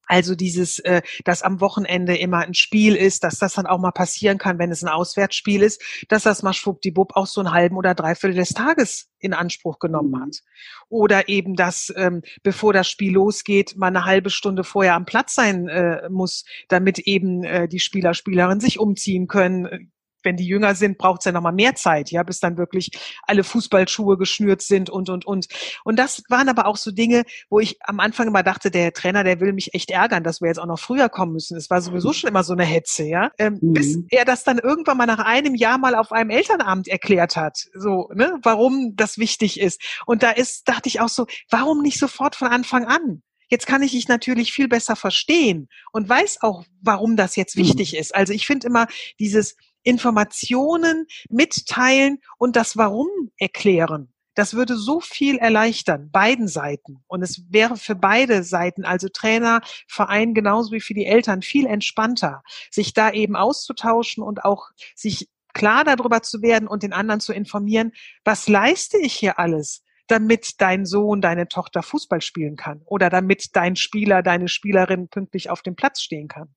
[SPEAKER 1] Also dieses, äh, dass am Wochenende immer ein Spiel ist, dass das dann auch mal passieren kann, wenn es ein Auswärtsspiel ist, dass das mal schwuppdiwupp auch so einen halben oder dreiviertel des Tages in Anspruch genommen mhm. hat. Oder eben, dass ähm, bevor das Spiel losgeht, man eine halbe Stunde vorher am Platz sein äh, muss, damit eben äh, die Spieler, Spielerinnen sich umziehen können, wenn die jünger sind, braucht es ja nochmal mehr Zeit, ja, bis dann wirklich alle Fußballschuhe geschnürt sind und, und, und. Und das waren aber auch so Dinge, wo ich am Anfang immer dachte, der Trainer, der will mich echt ärgern, dass wir jetzt auch noch früher kommen müssen. Es war sowieso schon immer so eine Hetze, ja. Ähm, mhm. Bis er das dann irgendwann mal nach einem Jahr mal auf einem Elternabend erklärt hat, so, ne, warum das wichtig ist. Und da ist, dachte ich auch so, warum nicht sofort von Anfang an? Jetzt kann ich dich natürlich viel besser verstehen und weiß auch, warum das jetzt mhm. wichtig mhm. ist. Also ich finde immer dieses, Informationen mitteilen und das Warum erklären. Das würde so viel erleichtern, beiden Seiten. Und es wäre für beide Seiten, also Trainer, Verein genauso wie für die Eltern, viel entspannter, sich da eben auszutauschen und auch sich klar darüber zu werden und den anderen zu informieren, was leiste ich hier alles? damit dein Sohn, deine Tochter Fußball spielen kann oder damit dein Spieler, deine Spielerin pünktlich auf dem Platz stehen kann.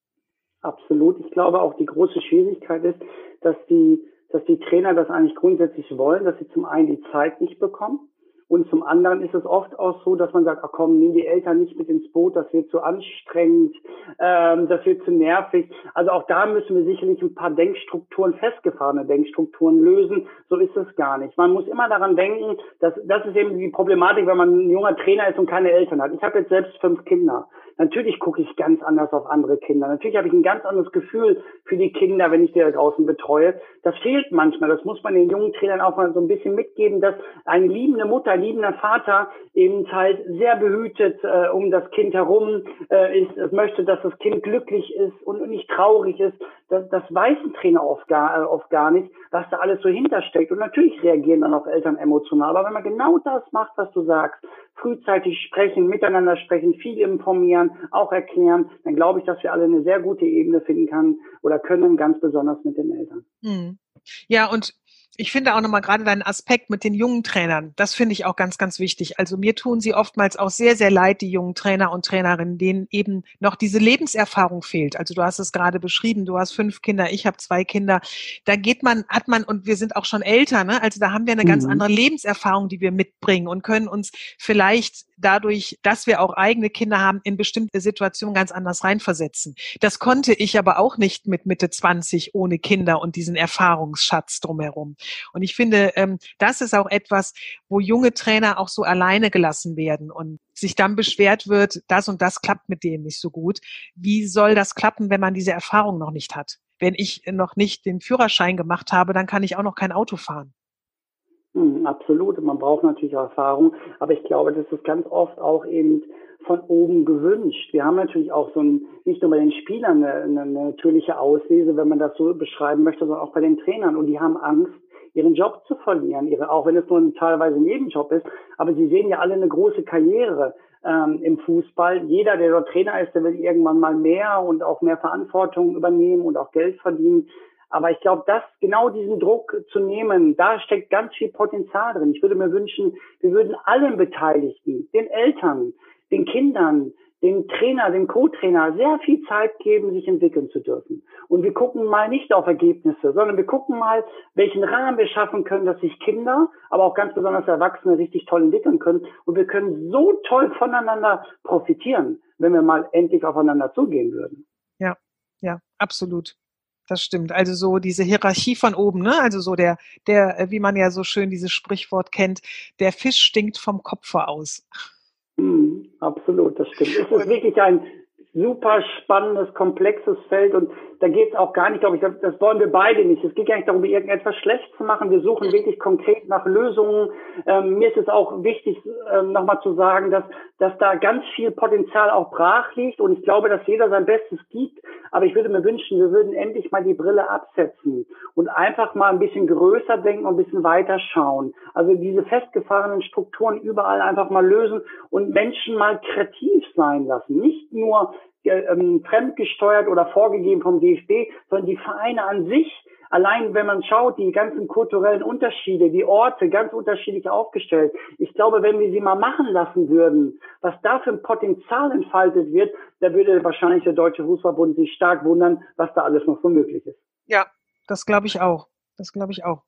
[SPEAKER 2] Absolut. Ich glaube auch die große Schwierigkeit ist, dass die, dass die Trainer das eigentlich grundsätzlich wollen, dass sie zum einen die Zeit nicht bekommen und zum anderen ist es oft auch so, dass man sagt, ach komm, nimm die Eltern nicht mit ins Boot, das wird zu anstrengend, ähm, das wird zu nervig. Also auch da müssen wir sicherlich ein paar Denkstrukturen, festgefahrene Denkstrukturen lösen. So ist es gar nicht. Man muss immer daran denken, dass das ist eben die Problematik, wenn man ein junger Trainer ist und keine Eltern hat. Ich habe jetzt selbst fünf Kinder. Natürlich gucke ich ganz anders auf andere Kinder. Natürlich habe ich ein ganz anderes Gefühl für die Kinder, wenn ich die da draußen betreue. Das fehlt manchmal. Das muss man den jungen Trainern auch mal so ein bisschen mitgeben, dass eine liebende Mutter, liebender Vater eben halt sehr behütet äh, um das Kind herum äh, ist, möchte, dass das Kind glücklich ist und nicht traurig ist. Das, das weiß ein Trainer oft gar, äh, oft gar nicht, was da alles so hintersteckt. Und natürlich reagieren dann auch Eltern emotional. Aber wenn man genau das macht, was du sagst, frühzeitig sprechen, miteinander sprechen, viel informieren, auch erklären, dann glaube ich, dass wir alle eine sehr gute Ebene finden kann oder können, ganz besonders mit den Eltern.
[SPEAKER 1] Hm. Ja, und ich finde auch nochmal gerade deinen Aspekt mit den jungen Trainern, das finde ich auch ganz, ganz wichtig. Also mir tun sie oftmals auch sehr, sehr leid, die jungen Trainer und Trainerinnen, denen eben noch diese Lebenserfahrung fehlt. Also du hast es gerade beschrieben, du hast fünf Kinder, ich habe zwei Kinder. Da geht man, hat man, und wir sind auch schon älter, ne? also da haben wir eine mhm. ganz andere Lebenserfahrung, die wir mitbringen und können uns vielleicht dadurch, dass wir auch eigene Kinder haben, in bestimmte Situationen ganz anders reinversetzen. Das konnte ich aber auch nicht mit Mitte 20 ohne Kinder und diesen Erfahrungsschatz drumherum. Und ich finde, ähm, das ist auch etwas, wo junge Trainer auch so alleine gelassen werden und sich dann beschwert wird, das und das klappt mit denen nicht so gut. Wie soll das klappen, wenn man diese Erfahrung noch nicht hat? Wenn ich noch nicht den Führerschein gemacht habe, dann kann ich auch noch kein Auto fahren.
[SPEAKER 2] Hm, absolut. Man braucht natürlich auch Erfahrung. Aber ich glaube, das ist ganz oft auch eben von oben gewünscht. Wir haben natürlich auch so ein, nicht nur bei den Spielern eine, eine natürliche Auslese, wenn man das so beschreiben möchte, sondern auch bei den Trainern. Und die haben Angst, ihren Job zu verlieren, ihre, auch wenn es nur ein teilweise Nebenjob ist. Aber sie sehen ja alle eine große Karriere ähm, im Fußball. Jeder, der dort Trainer ist, der will irgendwann mal mehr und auch mehr Verantwortung übernehmen und auch Geld verdienen. Aber ich glaube, dass genau diesen Druck zu nehmen, da steckt ganz viel Potenzial drin. Ich würde mir wünschen, wir würden allen Beteiligten, den Eltern, den Kindern, dem Trainer, dem Co-Trainer sehr viel Zeit geben, sich entwickeln zu dürfen. Und wir gucken mal nicht auf Ergebnisse, sondern wir gucken mal, welchen Rahmen wir schaffen können, dass sich Kinder, aber auch ganz besonders Erwachsene richtig toll entwickeln können. Und wir können so toll voneinander profitieren, wenn wir mal endlich aufeinander zugehen würden.
[SPEAKER 1] Ja, ja, absolut. Das stimmt. Also so diese Hierarchie von oben, ne? Also so der, der, äh, wie man ja so schön dieses Sprichwort kennt, der Fisch stinkt vom Kopfe aus.
[SPEAKER 2] Mm, absolut, das stimmt. Es ist wirklich ein super spannendes, komplexes Feld und da geht es auch gar nicht, glaube ich, das wollen wir beide nicht. Es geht gar nicht darum, irgendetwas schlecht zu machen. Wir suchen wirklich konkret nach Lösungen. Ähm, mir ist es auch wichtig, ähm, nochmal zu sagen, dass, dass da ganz viel Potenzial auch brach liegt und ich glaube, dass jeder sein Bestes gibt. Aber ich würde mir wünschen, wir würden endlich mal die Brille absetzen und einfach mal ein bisschen größer denken und ein bisschen weiter schauen. Also diese festgefahrenen Strukturen überall einfach mal lösen und Menschen mal kreativ sein lassen. Nicht nur ähm, fremdgesteuert oder vorgegeben vom DFB, sondern die Vereine an sich, allein wenn man schaut, die ganzen kulturellen Unterschiede, die Orte ganz unterschiedlich aufgestellt. Ich glaube, wenn wir sie mal machen lassen würden, was da für ein Potenzial entfaltet wird, da würde wahrscheinlich der Deutsche Fußballbund sich stark wundern, was da alles noch so möglich ist.
[SPEAKER 1] Ja, das glaube ich auch. Das glaube ich auch.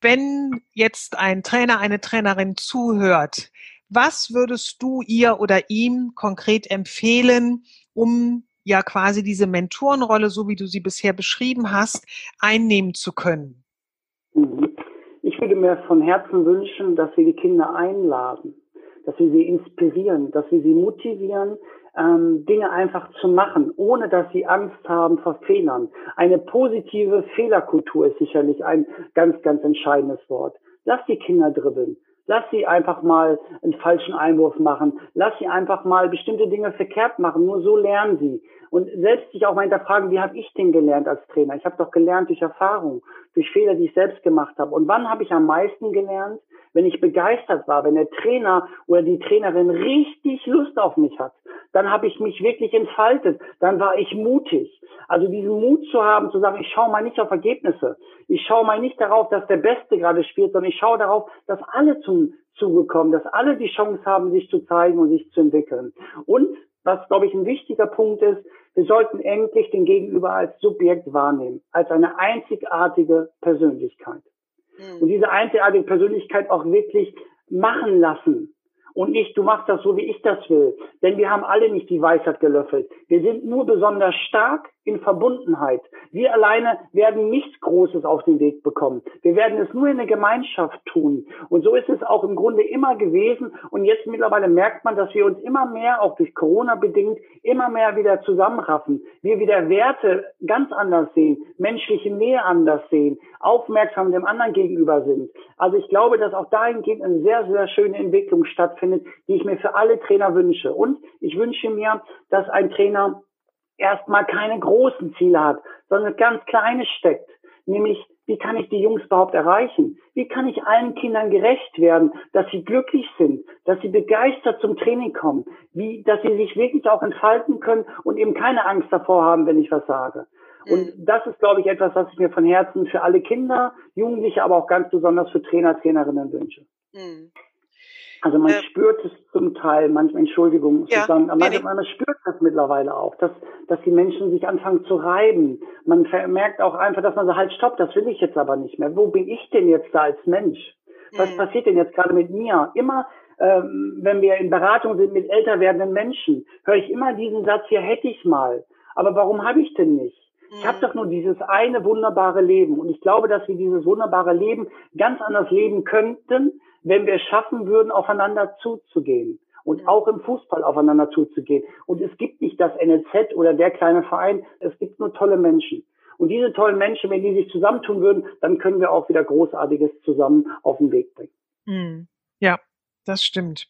[SPEAKER 1] Wenn jetzt ein Trainer, eine Trainerin zuhört, was würdest du ihr oder ihm konkret empfehlen, um ja quasi diese Mentorenrolle, so wie du sie bisher beschrieben hast, einnehmen zu können?
[SPEAKER 2] Mhm. Ich würde mir von Herzen wünschen, dass wir die Kinder einladen, dass wir sie inspirieren, dass wir sie motivieren, ähm, Dinge einfach zu machen, ohne dass sie Angst haben vor Fehlern. Eine positive Fehlerkultur ist sicherlich ein ganz, ganz entscheidendes Wort. Lass die Kinder dribbeln. Lass sie einfach mal einen falschen Einwurf machen. Lass sie einfach mal bestimmte Dinge verkehrt machen. Nur so lernen sie. Und selbst sich auch mal hinterfragen, wie habe ich denn gelernt als Trainer? Ich habe doch gelernt durch Erfahrung, durch Fehler, die ich selbst gemacht habe. Und wann habe ich am meisten gelernt? Wenn ich begeistert war, wenn der Trainer oder die Trainerin richtig Lust auf mich hat, dann habe ich mich wirklich entfaltet. Dann war ich mutig. Also diesen Mut zu haben, zu sagen, ich schaue mal nicht auf Ergebnisse. Ich schaue mal nicht darauf, dass der Beste gerade spielt, sondern ich schaue darauf, dass alle zum Zuge kommen, dass alle die Chance haben, sich zu zeigen und sich zu entwickeln. Und was, glaube ich, ein wichtiger Punkt ist, wir sollten endlich den Gegenüber als Subjekt wahrnehmen, als eine einzigartige Persönlichkeit. Mhm. Und diese einzigartige Persönlichkeit auch wirklich machen lassen und nicht, du machst das so, wie ich das will. Denn wir haben alle nicht die Weisheit gelöffelt. Wir sind nur besonders stark in Verbundenheit. Wir alleine werden nichts Großes auf den Weg bekommen. Wir werden es nur in der Gemeinschaft tun. Und so ist es auch im Grunde immer gewesen. Und jetzt mittlerweile merkt man, dass wir uns immer mehr, auch durch Corona bedingt, immer mehr wieder zusammenraffen. Wir wieder Werte ganz anders sehen, menschliche Nähe anders sehen, aufmerksam dem anderen gegenüber sind. Also ich glaube, dass auch dahingehend eine sehr, sehr schöne Entwicklung stattfindet, die ich mir für alle Trainer wünsche. Und ich wünsche mir, dass ein Trainer erstmal keine großen Ziele hat, sondern ganz kleine steckt. Nämlich, wie kann ich die Jungs überhaupt erreichen? Wie kann ich allen Kindern gerecht werden, dass sie glücklich sind, dass sie begeistert zum Training kommen, wie, dass sie sich wirklich auch entfalten können und eben keine Angst davor haben, wenn ich was sage. Und mhm. das ist, glaube ich, etwas, was ich mir von Herzen für alle Kinder, Jugendliche, aber auch ganz besonders für Trainer, Trainerinnen wünsche. Also man äh, spürt es zum Teil, manchmal, Entschuldigung, ja, sagen, aber nee, man, man spürt das mittlerweile auch, dass, dass die Menschen sich anfangen zu reiben. Man merkt auch einfach, dass man so, halt, stopp, das will ich jetzt aber nicht mehr. Wo bin ich denn jetzt da als Mensch? Was mhm. passiert denn jetzt gerade mit mir? Immer, ähm, wenn wir in Beratung sind mit älter werdenden Menschen, höre ich immer diesen Satz, hier hätte ich mal. Aber warum habe ich denn nicht? Ich habe mhm. doch nur dieses eine wunderbare Leben. Und ich glaube, dass wir dieses wunderbare Leben ganz anders leben könnten, wenn wir es schaffen würden, aufeinander zuzugehen. Und auch im Fußball aufeinander zuzugehen. Und es gibt nicht das NLZ oder der kleine Verein. Es gibt nur tolle Menschen. Und diese tollen Menschen, wenn die sich zusammentun würden, dann können wir auch wieder Großartiges zusammen auf den Weg bringen.
[SPEAKER 1] Mhm. Ja, das stimmt.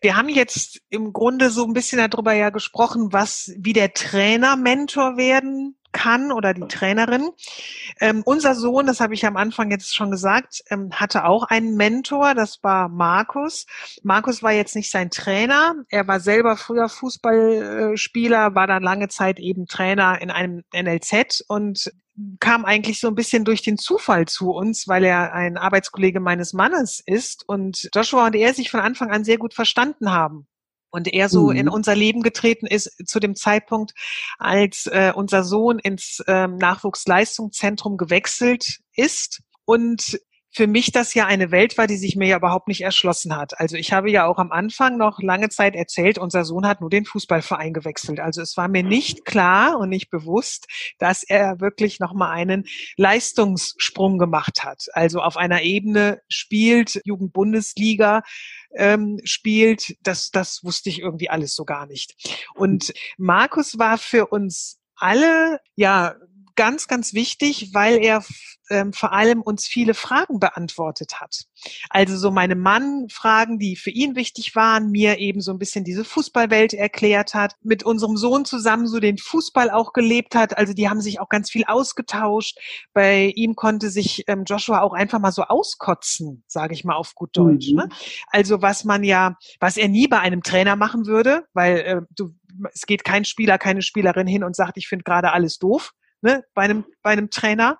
[SPEAKER 1] Wir haben jetzt im Grunde so ein bisschen darüber ja gesprochen, was, wie der Trainer Mentor werden kann oder die Trainerin. Ähm, unser Sohn, das habe ich am Anfang jetzt schon gesagt, ähm, hatte auch einen Mentor, das war Markus. Markus war jetzt nicht sein Trainer, er war selber früher Fußballspieler, war dann lange Zeit eben Trainer in einem NLZ und kam eigentlich so ein bisschen durch den Zufall zu uns, weil er ein Arbeitskollege meines Mannes ist und Joshua und er sich von Anfang an sehr gut verstanden haben. Und er so mhm. in unser Leben getreten ist zu dem Zeitpunkt, als äh, unser Sohn ins ähm, Nachwuchsleistungszentrum gewechselt ist. Und für mich das ja eine Welt war, die sich mir ja überhaupt nicht erschlossen hat. Also ich habe ja auch am Anfang noch lange Zeit erzählt, unser Sohn hat nur den Fußballverein gewechselt. Also es war mir nicht klar und nicht bewusst, dass er wirklich nochmal einen Leistungssprung gemacht hat. Also auf einer Ebene spielt, Jugendbundesliga, ähm, spielt, das, das wusste ich irgendwie alles so gar nicht. Und Markus war für uns alle, ja, ganz, ganz wichtig, weil er ähm, vor allem uns viele Fragen beantwortet hat. Also so meine Mann-Fragen, die für ihn wichtig waren, mir eben so ein bisschen diese Fußballwelt erklärt hat, mit unserem Sohn zusammen so den Fußball auch gelebt hat. Also die haben sich auch ganz viel ausgetauscht. Bei ihm konnte sich ähm, Joshua auch einfach mal so auskotzen, sage ich mal auf gut Deutsch. Mhm. Ne? Also was man ja, was er nie bei einem Trainer machen würde, weil äh, du es geht kein Spieler, keine Spielerin hin und sagt, ich finde gerade alles doof ne, bei einem, bei einem Trainer.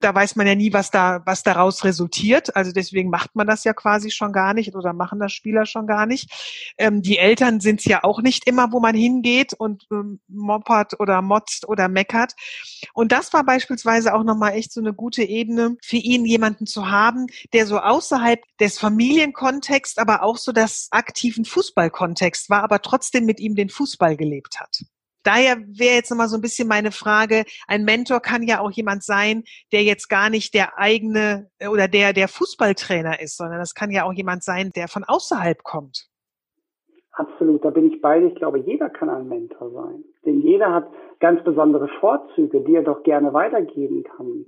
[SPEAKER 1] Da weiß man ja nie, was da, was daraus resultiert. Also deswegen macht man das ja quasi schon gar nicht oder machen das Spieler schon gar nicht. Ähm, die Eltern sind es ja auch nicht immer, wo man hingeht und ähm, moppert oder motzt oder meckert. Und das war beispielsweise auch nochmal echt so eine gute Ebene für ihn, jemanden zu haben, der so außerhalb des Familienkontexts, aber auch so des aktiven Fußballkontext war, aber trotzdem mit ihm den Fußball gelebt hat. Daher wäre jetzt nochmal so ein bisschen meine Frage, ein Mentor kann ja auch jemand sein, der jetzt gar nicht der eigene äh, oder der, der Fußballtrainer ist, sondern das kann ja auch jemand sein, der von außerhalb kommt.
[SPEAKER 2] Absolut, da bin ich bei dir. Ich glaube, jeder kann ein Mentor sein. Denn jeder hat ganz besondere Vorzüge, die er doch gerne weitergeben kann.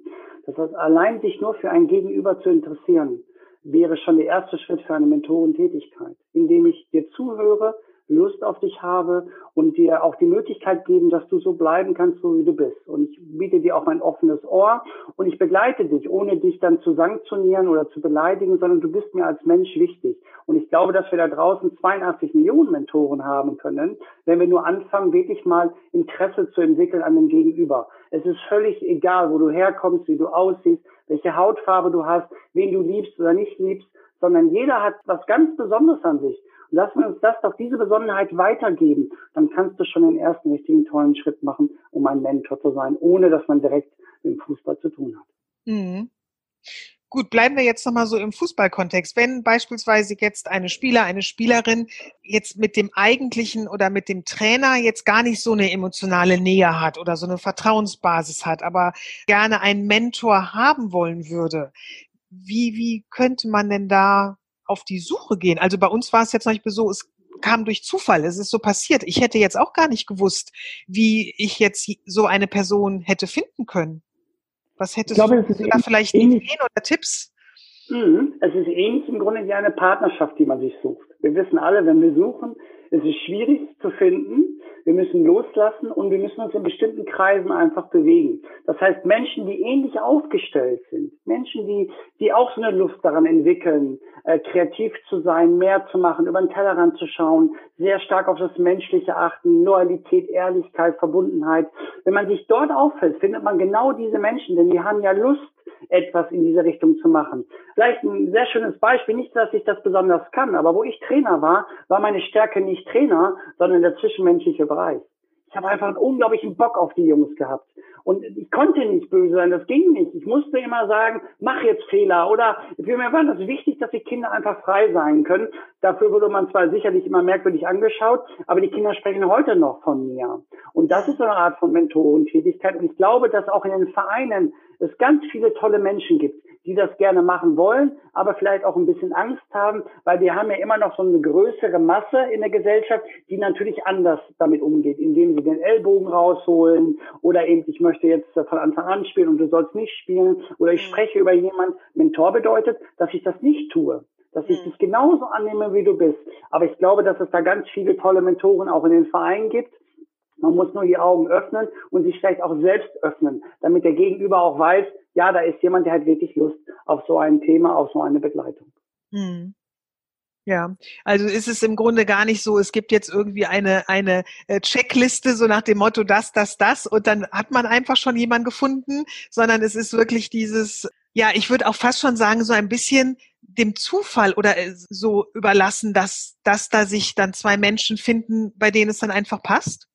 [SPEAKER 2] Das heißt, allein sich nur für ein Gegenüber zu interessieren, wäre schon der erste Schritt für eine Mentorentätigkeit, indem ich dir zuhöre, Lust auf dich habe und dir auch die Möglichkeit geben, dass du so bleiben kannst, so wie du bist. Und ich biete dir auch mein offenes Ohr und ich begleite dich, ohne dich dann zu sanktionieren oder zu beleidigen, sondern du bist mir als Mensch wichtig. Und ich glaube, dass wir da draußen 82 Millionen Mentoren haben können, wenn wir nur anfangen, wirklich mal Interesse zu entwickeln an dem Gegenüber. Es ist völlig egal, wo du herkommst, wie du aussiehst, welche Hautfarbe du hast, wen du liebst oder nicht liebst, sondern jeder hat was ganz Besonderes an sich. Lass uns das doch diese Besonderheit weitergeben. Dann kannst du schon den ersten richtigen tollen Schritt machen, um ein Mentor zu sein, ohne dass man direkt mit dem Fußball zu tun hat. Mhm.
[SPEAKER 1] Gut, bleiben wir jetzt nochmal so im Fußballkontext. Wenn beispielsweise jetzt eine Spieler, eine Spielerin jetzt mit dem eigentlichen oder mit dem Trainer jetzt gar nicht so eine emotionale Nähe hat oder so eine Vertrauensbasis hat, aber gerne einen Mentor haben wollen würde, wie, wie könnte man denn da auf die Suche gehen. Also bei uns war es jetzt zum Beispiel so, es kam durch Zufall, es ist so passiert. Ich hätte jetzt auch gar nicht gewusst, wie ich jetzt so eine Person hätte finden können. Was hättest glaube, du da vielleicht ähnlich. Ideen oder Tipps?
[SPEAKER 2] Mhm. Es ist ähnlich im Grunde wie eine Partnerschaft, die man sich sucht. Wir wissen alle, wenn wir suchen, es ist schwierig zu finden. Wir müssen loslassen und wir müssen uns in bestimmten Kreisen einfach bewegen. Das heißt, Menschen, die ähnlich aufgestellt sind, Menschen, die, die auch so eine Lust daran entwickeln, äh, kreativ zu sein, mehr zu machen, über den Tellerrand zu schauen, sehr stark auf das Menschliche achten, Loyalität, Ehrlichkeit, Verbundenheit. Wenn man sich dort auffällt, findet man genau diese Menschen, denn die haben ja Lust, etwas in diese Richtung zu machen. Vielleicht ein sehr schönes Beispiel, nicht, dass ich das besonders kann, aber wo ich Trainer war, war meine Stärke nicht Trainer, sondern der zwischenmenschliche Bereich. Ich habe einfach einen unglaublichen Bock auf die Jungs gehabt. Und ich konnte nicht böse sein, das ging nicht. Ich musste immer sagen, mach jetzt Fehler. Oder für mich war das wichtig, dass die Kinder einfach frei sein können. Dafür wurde man zwar sicherlich immer merkwürdig angeschaut, aber die Kinder sprechen heute noch von mir. Und das ist so eine Art von Mentorentätigkeit. Und ich glaube, dass auch in den Vereinen es ganz viele tolle Menschen gibt, die das gerne machen wollen, aber vielleicht auch ein bisschen Angst haben, weil wir haben ja immer noch so eine größere Masse in der Gesellschaft, die natürlich anders damit umgeht, indem sie den Ellbogen rausholen oder eben, ich möchte jetzt von Anfang an spielen und du sollst nicht spielen oder ich mhm. spreche über jemand. Mentor bedeutet, dass ich das nicht tue dass ich mhm. dich genauso annehme, wie du bist. Aber ich glaube, dass es da ganz viele tolle Mentoren auch in den Vereinen gibt, man muss nur die Augen öffnen und sich vielleicht auch selbst öffnen, damit der Gegenüber auch weiß, ja, da ist jemand, der hat wirklich Lust auf so ein Thema, auf so eine Begleitung. Hm.
[SPEAKER 1] Ja, also ist es im Grunde gar nicht so, es gibt jetzt irgendwie eine, eine äh, Checkliste, so nach dem Motto das, das, das und dann hat man einfach schon jemanden gefunden, sondern es ist wirklich dieses, ja, ich würde auch fast schon sagen, so ein bisschen dem Zufall oder äh, so überlassen, dass, dass da sich dann zwei Menschen finden, bei denen es dann einfach passt?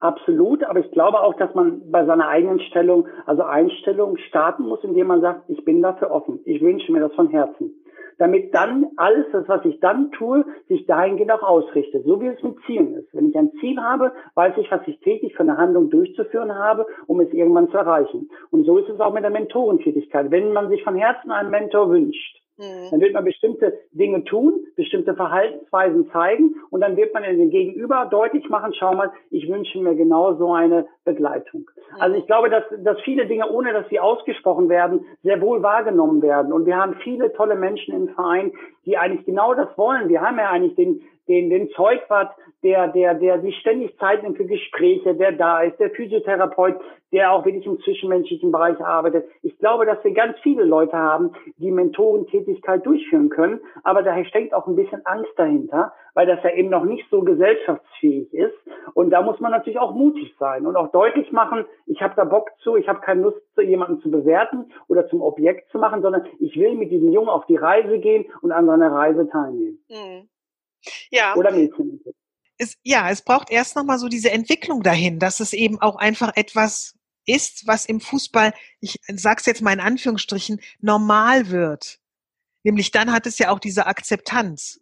[SPEAKER 2] Absolut, aber ich glaube auch, dass man bei seiner eigenen Stellung, also Einstellung starten muss, indem man sagt, ich bin dafür offen. Ich wünsche mir das von Herzen. Damit dann alles, das, was ich dann tue, sich dahingehend auch ausrichtet. So wie es mit Zielen ist. Wenn ich ein Ziel habe, weiß ich, was ich täglich für eine Handlung durchzuführen habe, um es irgendwann zu erreichen. Und so ist es auch mit der Mentorentätigkeit. Wenn man sich von Herzen einen Mentor wünscht, Mhm. Dann wird man bestimmte Dinge tun, bestimmte Verhaltensweisen zeigen und dann wird man in den Gegenüber deutlich machen, schau mal, ich wünsche mir genau so eine Begleitung. Mhm. Also ich glaube, dass, dass viele Dinge, ohne dass sie ausgesprochen werden, sehr wohl wahrgenommen werden. Und wir haben viele tolle Menschen im Verein, die eigentlich genau das wollen. Wir haben ja eigentlich den, den, den Zeugwart, der, der, der sich ständig Zeit nimmt für Gespräche, der da ist, der Physiotherapeut, der auch wirklich im zwischenmenschlichen Bereich arbeitet. Ich glaube, dass wir ganz viele Leute haben, die Mentorentätigkeit durchführen können, aber daher steckt auch ein bisschen Angst dahinter, weil das ja eben noch nicht so gesellschaftsfähig ist. Und da muss man natürlich auch mutig sein und auch deutlich machen, ich habe da Bock zu, ich habe keine Lust, jemanden zu bewerten oder zum Objekt zu machen, sondern ich will mit diesem Jungen auf die Reise gehen und an seiner Reise teilnehmen. Mhm.
[SPEAKER 1] Ja. Oder Mädchen. Es, ja, es braucht erst nochmal so diese Entwicklung dahin, dass es eben auch einfach etwas ist, was im Fußball, ich sag's jetzt mal in Anführungsstrichen, normal wird. Nämlich dann hat es ja auch diese Akzeptanz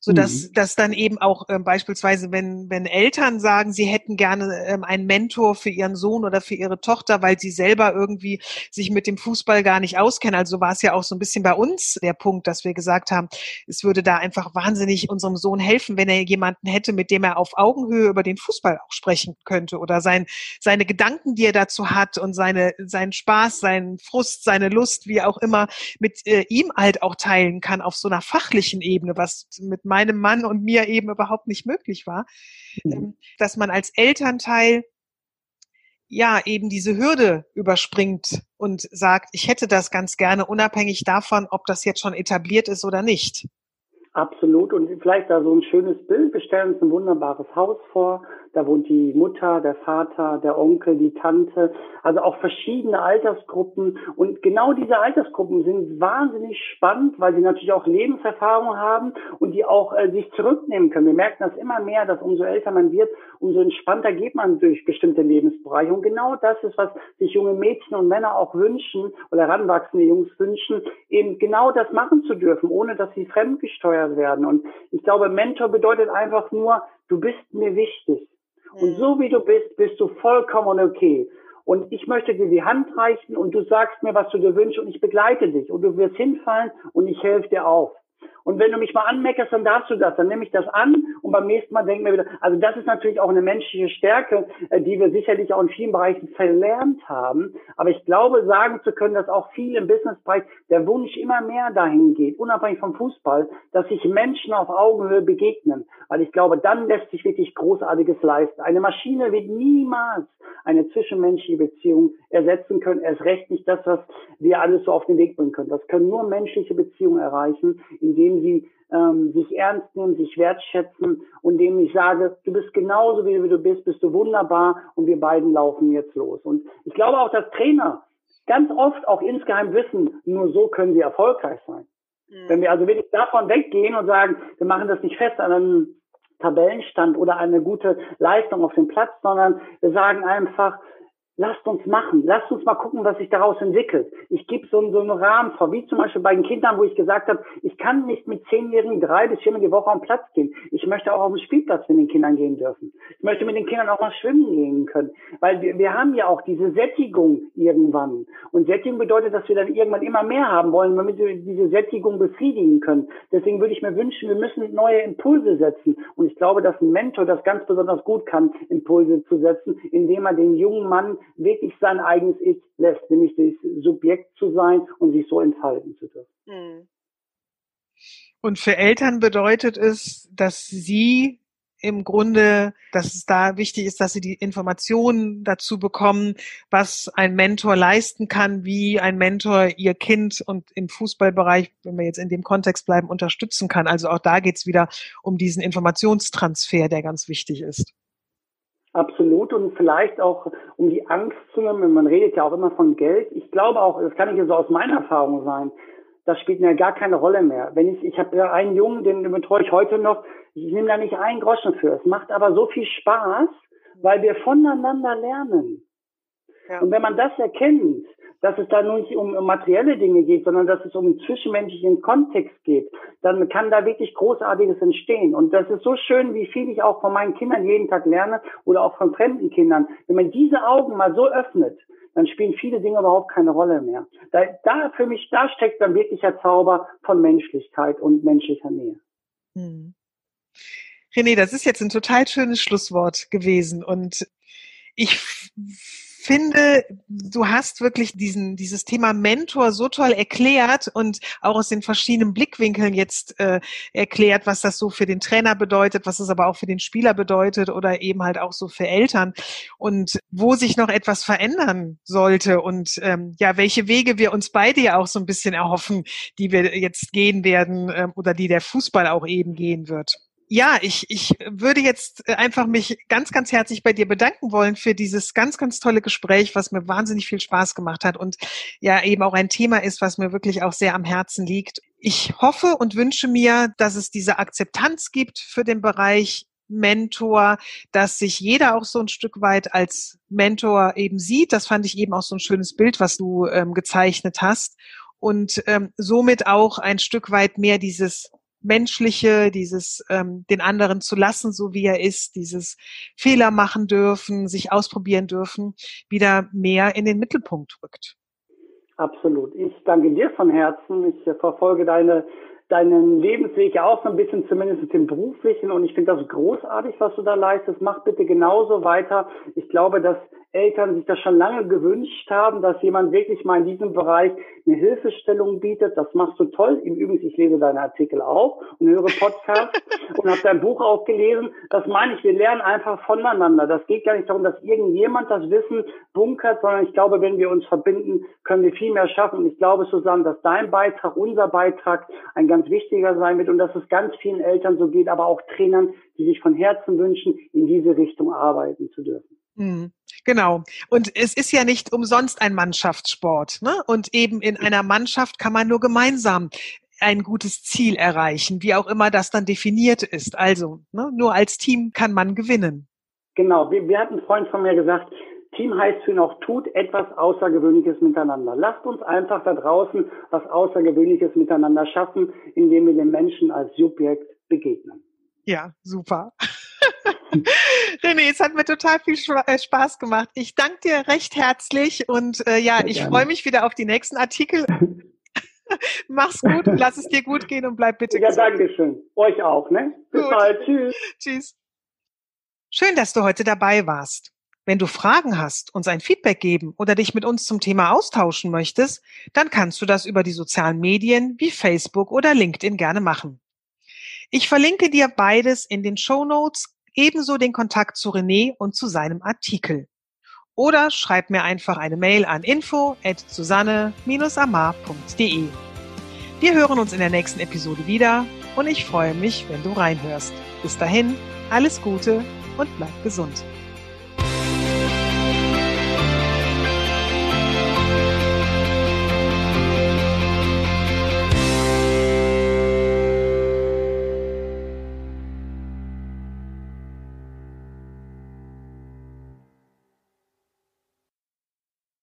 [SPEAKER 1] so dass mhm. dass dann eben auch ähm, beispielsweise wenn wenn Eltern sagen sie hätten gerne ähm, einen Mentor für ihren Sohn oder für ihre Tochter weil sie selber irgendwie sich mit dem Fußball gar nicht auskennen also war es ja auch so ein bisschen bei uns der Punkt dass wir gesagt haben es würde da einfach wahnsinnig unserem Sohn helfen wenn er jemanden hätte mit dem er auf Augenhöhe über den Fußball auch sprechen könnte oder sein seine Gedanken die er dazu hat und seine seinen Spaß seinen Frust seine Lust wie auch immer mit äh, ihm halt auch teilen kann auf so einer fachlichen Ebene was mit meinem Mann und mir eben überhaupt nicht möglich war, mhm. dass man als Elternteil ja eben diese Hürde überspringt und sagt, ich hätte das ganz gerne, unabhängig davon, ob das jetzt schon etabliert ist oder nicht.
[SPEAKER 2] Absolut. Und vielleicht da so ein schönes Bild. Wir stellen uns ein wunderbares Haus vor. Da wohnt die Mutter, der Vater, der Onkel, die Tante. Also auch verschiedene Altersgruppen. Und genau diese Altersgruppen sind wahnsinnig spannend, weil sie natürlich auch Lebenserfahrung haben und die auch äh, sich zurücknehmen können. Wir merken das immer mehr, dass umso älter man wird, umso entspannter geht man durch bestimmte Lebensbereiche. Und genau das ist, was sich junge Mädchen und Männer auch wünschen oder heranwachsende Jungs wünschen, eben genau das machen zu dürfen, ohne dass sie fremdgesteuert werden. Und ich glaube, Mentor bedeutet einfach nur, du bist mir wichtig. Und so wie du bist, bist du vollkommen okay. Und ich möchte dir die Hand reichen und du sagst mir, was du dir wünschst und ich begleite dich. Und du wirst hinfallen und ich helfe dir auf. Und wenn du mich mal anmeckerst, dann darfst du das. Dann nehme ich das an und beim nächsten Mal denken wir wieder, also das ist natürlich auch eine menschliche Stärke, äh, die wir sicherlich auch in vielen Bereichen verlernt haben. Aber ich glaube, sagen zu können, dass auch viel im Businessbereich der Wunsch immer mehr dahin geht, unabhängig vom Fußball, dass sich Menschen auf Augenhöhe begegnen. Weil ich glaube, dann lässt sich wirklich Großartiges leisten. Eine Maschine wird niemals eine zwischenmenschliche Beziehung ersetzen können. Erst recht nicht das, was wir alles so auf den Weg bringen können. Das können nur menschliche Beziehungen erreichen, indem sie ähm, sich ernst nehmen, sich wertschätzen und indem ich sage, du bist genauso wie du bist, bist du wunderbar und wir beiden laufen jetzt los. Und ich glaube auch, dass Trainer ganz oft auch insgeheim wissen, nur so können sie erfolgreich sein. Mhm. Wenn wir also wirklich davon weggehen und sagen, wir machen das nicht fest an einem Tabellenstand oder eine gute Leistung auf dem Platz, sondern wir sagen einfach, lasst uns machen, lasst uns mal gucken, was sich daraus entwickelt. Ich gebe so, so einen Rahmen vor, wie zum Beispiel bei den Kindern, wo ich gesagt habe, ich kann nicht mit Zehnjährigen drei bis viermal die Woche am Platz gehen. Ich möchte auch auf den Spielplatz mit den Kindern gehen dürfen. Ich möchte mit den Kindern auch mal schwimmen gehen können, weil wir, wir haben ja auch diese Sättigung irgendwann. Und Sättigung bedeutet, dass wir dann irgendwann immer mehr haben wollen, damit wir diese Sättigung befriedigen können. Deswegen würde ich mir wünschen, wir müssen neue Impulse setzen. Und ich glaube, dass ein Mentor das ganz besonders gut kann, Impulse zu setzen, indem er den jungen Mann wirklich sein eigenes Ich lässt, nämlich das Subjekt zu sein und sich so entfalten zu dürfen. Hm.
[SPEAKER 1] Und für Eltern bedeutet es, dass sie im Grunde, dass es da wichtig ist, dass sie die Informationen dazu bekommen, was ein Mentor leisten kann, wie ein Mentor ihr Kind und im Fußballbereich, wenn wir jetzt in dem Kontext bleiben, unterstützen kann. Also auch da geht es wieder um diesen Informationstransfer, der ganz wichtig ist.
[SPEAKER 2] Absolut und vielleicht auch um die Angst zu nehmen. Man redet ja auch immer von Geld. Ich glaube auch, das kann ich so aus meiner Erfahrung sein. Das spielt mir gar keine Rolle mehr. Wenn ich, ich habe ja einen Jungen, den betreue ich heute noch. Ich nehme da nicht einen Groschen für. Es macht aber so viel Spaß, weil wir voneinander lernen. Ja. Und wenn man das erkennt, dass es da nur nicht um, materielle Dinge geht, sondern dass es um einen zwischenmenschlichen Kontext geht, dann kann da wirklich Großartiges entstehen. Und das ist so schön, wie viel ich auch von meinen Kindern jeden Tag lerne oder auch von fremden Kindern. Wenn man diese Augen mal so öffnet, dann spielen viele Dinge überhaupt keine Rolle mehr. Da, da für mich, da steckt dann wirklicher Zauber von Menschlichkeit und menschlicher Nähe. Hm.
[SPEAKER 1] René, das ist jetzt ein total schönes Schlusswort gewesen und ich finde, du hast wirklich diesen, dieses Thema Mentor so toll erklärt und auch aus den verschiedenen Blickwinkeln jetzt äh, erklärt, was das so für den Trainer bedeutet, was es aber auch für den Spieler bedeutet oder eben halt auch so für Eltern und wo sich noch etwas verändern sollte und ähm, ja, welche Wege wir uns beide ja auch so ein bisschen erhoffen, die wir jetzt gehen werden ähm, oder die der Fußball auch eben gehen wird ja, ich, ich würde jetzt äh, einfach mich ganz, ganz herzlich bei dir bedanken wollen für dieses ganz, ganz tolle Gespräch, was mir wahnsinnig viel Spaß gemacht hat und ja eben auch ein Thema ist, was mir wirklich auch sehr am Herzen liegt. Ich hoffe und wünsche mir, dass es diese Akzeptanz gibt für den Bereich Mentor, dass sich jeder auch so ein Stück weit als Mentor eben sieht. Das fand ich eben auch so ein schönes Bild, was du ähm, gezeichnet hast. Und ähm, somit auch ein Stück weit mehr dieses Menschliche, dieses ähm, den anderen zu lassen, so wie er ist, dieses Fehler machen dürfen, sich ausprobieren dürfen, wieder mehr in den Mittelpunkt rückt.
[SPEAKER 2] Absolut. Ich danke dir von Herzen. Ich äh, verfolge deine deinen Lebensweg ja auch so ein bisschen, zumindest den beruflichen. Und ich finde das großartig, was du da leistest. Mach bitte genauso weiter. Ich glaube, dass Eltern sich das schon lange gewünscht haben, dass jemand wirklich mal in diesem Bereich eine Hilfestellung bietet. Das machst du toll. Im Übrigen, ich lese deine Artikel auch und höre Podcasts [LAUGHS] und habe dein Buch auch gelesen. Das meine ich, wir lernen einfach voneinander. Das geht gar nicht darum, dass irgendjemand das Wissen bunkert, sondern ich glaube, wenn wir uns verbinden, können wir viel mehr schaffen. Und ich glaube, Susanne, dass dein Beitrag, unser Beitrag ein ganz wichtiger sein wird und dass es ganz vielen Eltern so geht, aber auch Trainern, die sich von Herzen wünschen, in diese Richtung arbeiten zu dürfen.
[SPEAKER 1] Hm, genau. Und es ist ja nicht umsonst ein Mannschaftssport. Ne? Und eben in einer Mannschaft kann man nur gemeinsam ein gutes Ziel erreichen, wie auch immer das dann definiert ist. Also ne, nur als Team kann man gewinnen.
[SPEAKER 2] Genau. Wir, wir hatten einen Freund von mir gesagt, Team heißt für ihn auch, tut etwas Außergewöhnliches miteinander. Lasst uns einfach da draußen was Außergewöhnliches miteinander schaffen, indem wir den Menschen als Subjekt begegnen.
[SPEAKER 1] Ja, super. [LAUGHS] René, es hat mir total viel äh, Spaß gemacht. Ich danke dir recht herzlich und äh, ja, Sehr ich freue mich wieder auf die nächsten Artikel. [LAUGHS] Mach's gut, lass es dir gut gehen und bleib bitte
[SPEAKER 2] ja, gesund. Ja, danke schön. Euch auch, ne? Bis gut. bald. Tschüss.
[SPEAKER 1] Tschüss. Schön, dass du heute dabei warst. Wenn du Fragen hast, uns ein Feedback geben oder dich mit uns zum Thema austauschen möchtest, dann kannst du das über die sozialen Medien wie Facebook oder LinkedIn gerne machen. Ich verlinke dir beides in den Show Notes, ebenso den Kontakt zu René und zu seinem Artikel. Oder schreib mir einfach eine Mail an info at susanne-amar.de. Wir hören uns in der nächsten Episode wieder und ich freue mich, wenn du reinhörst. Bis dahin, alles Gute und bleib gesund.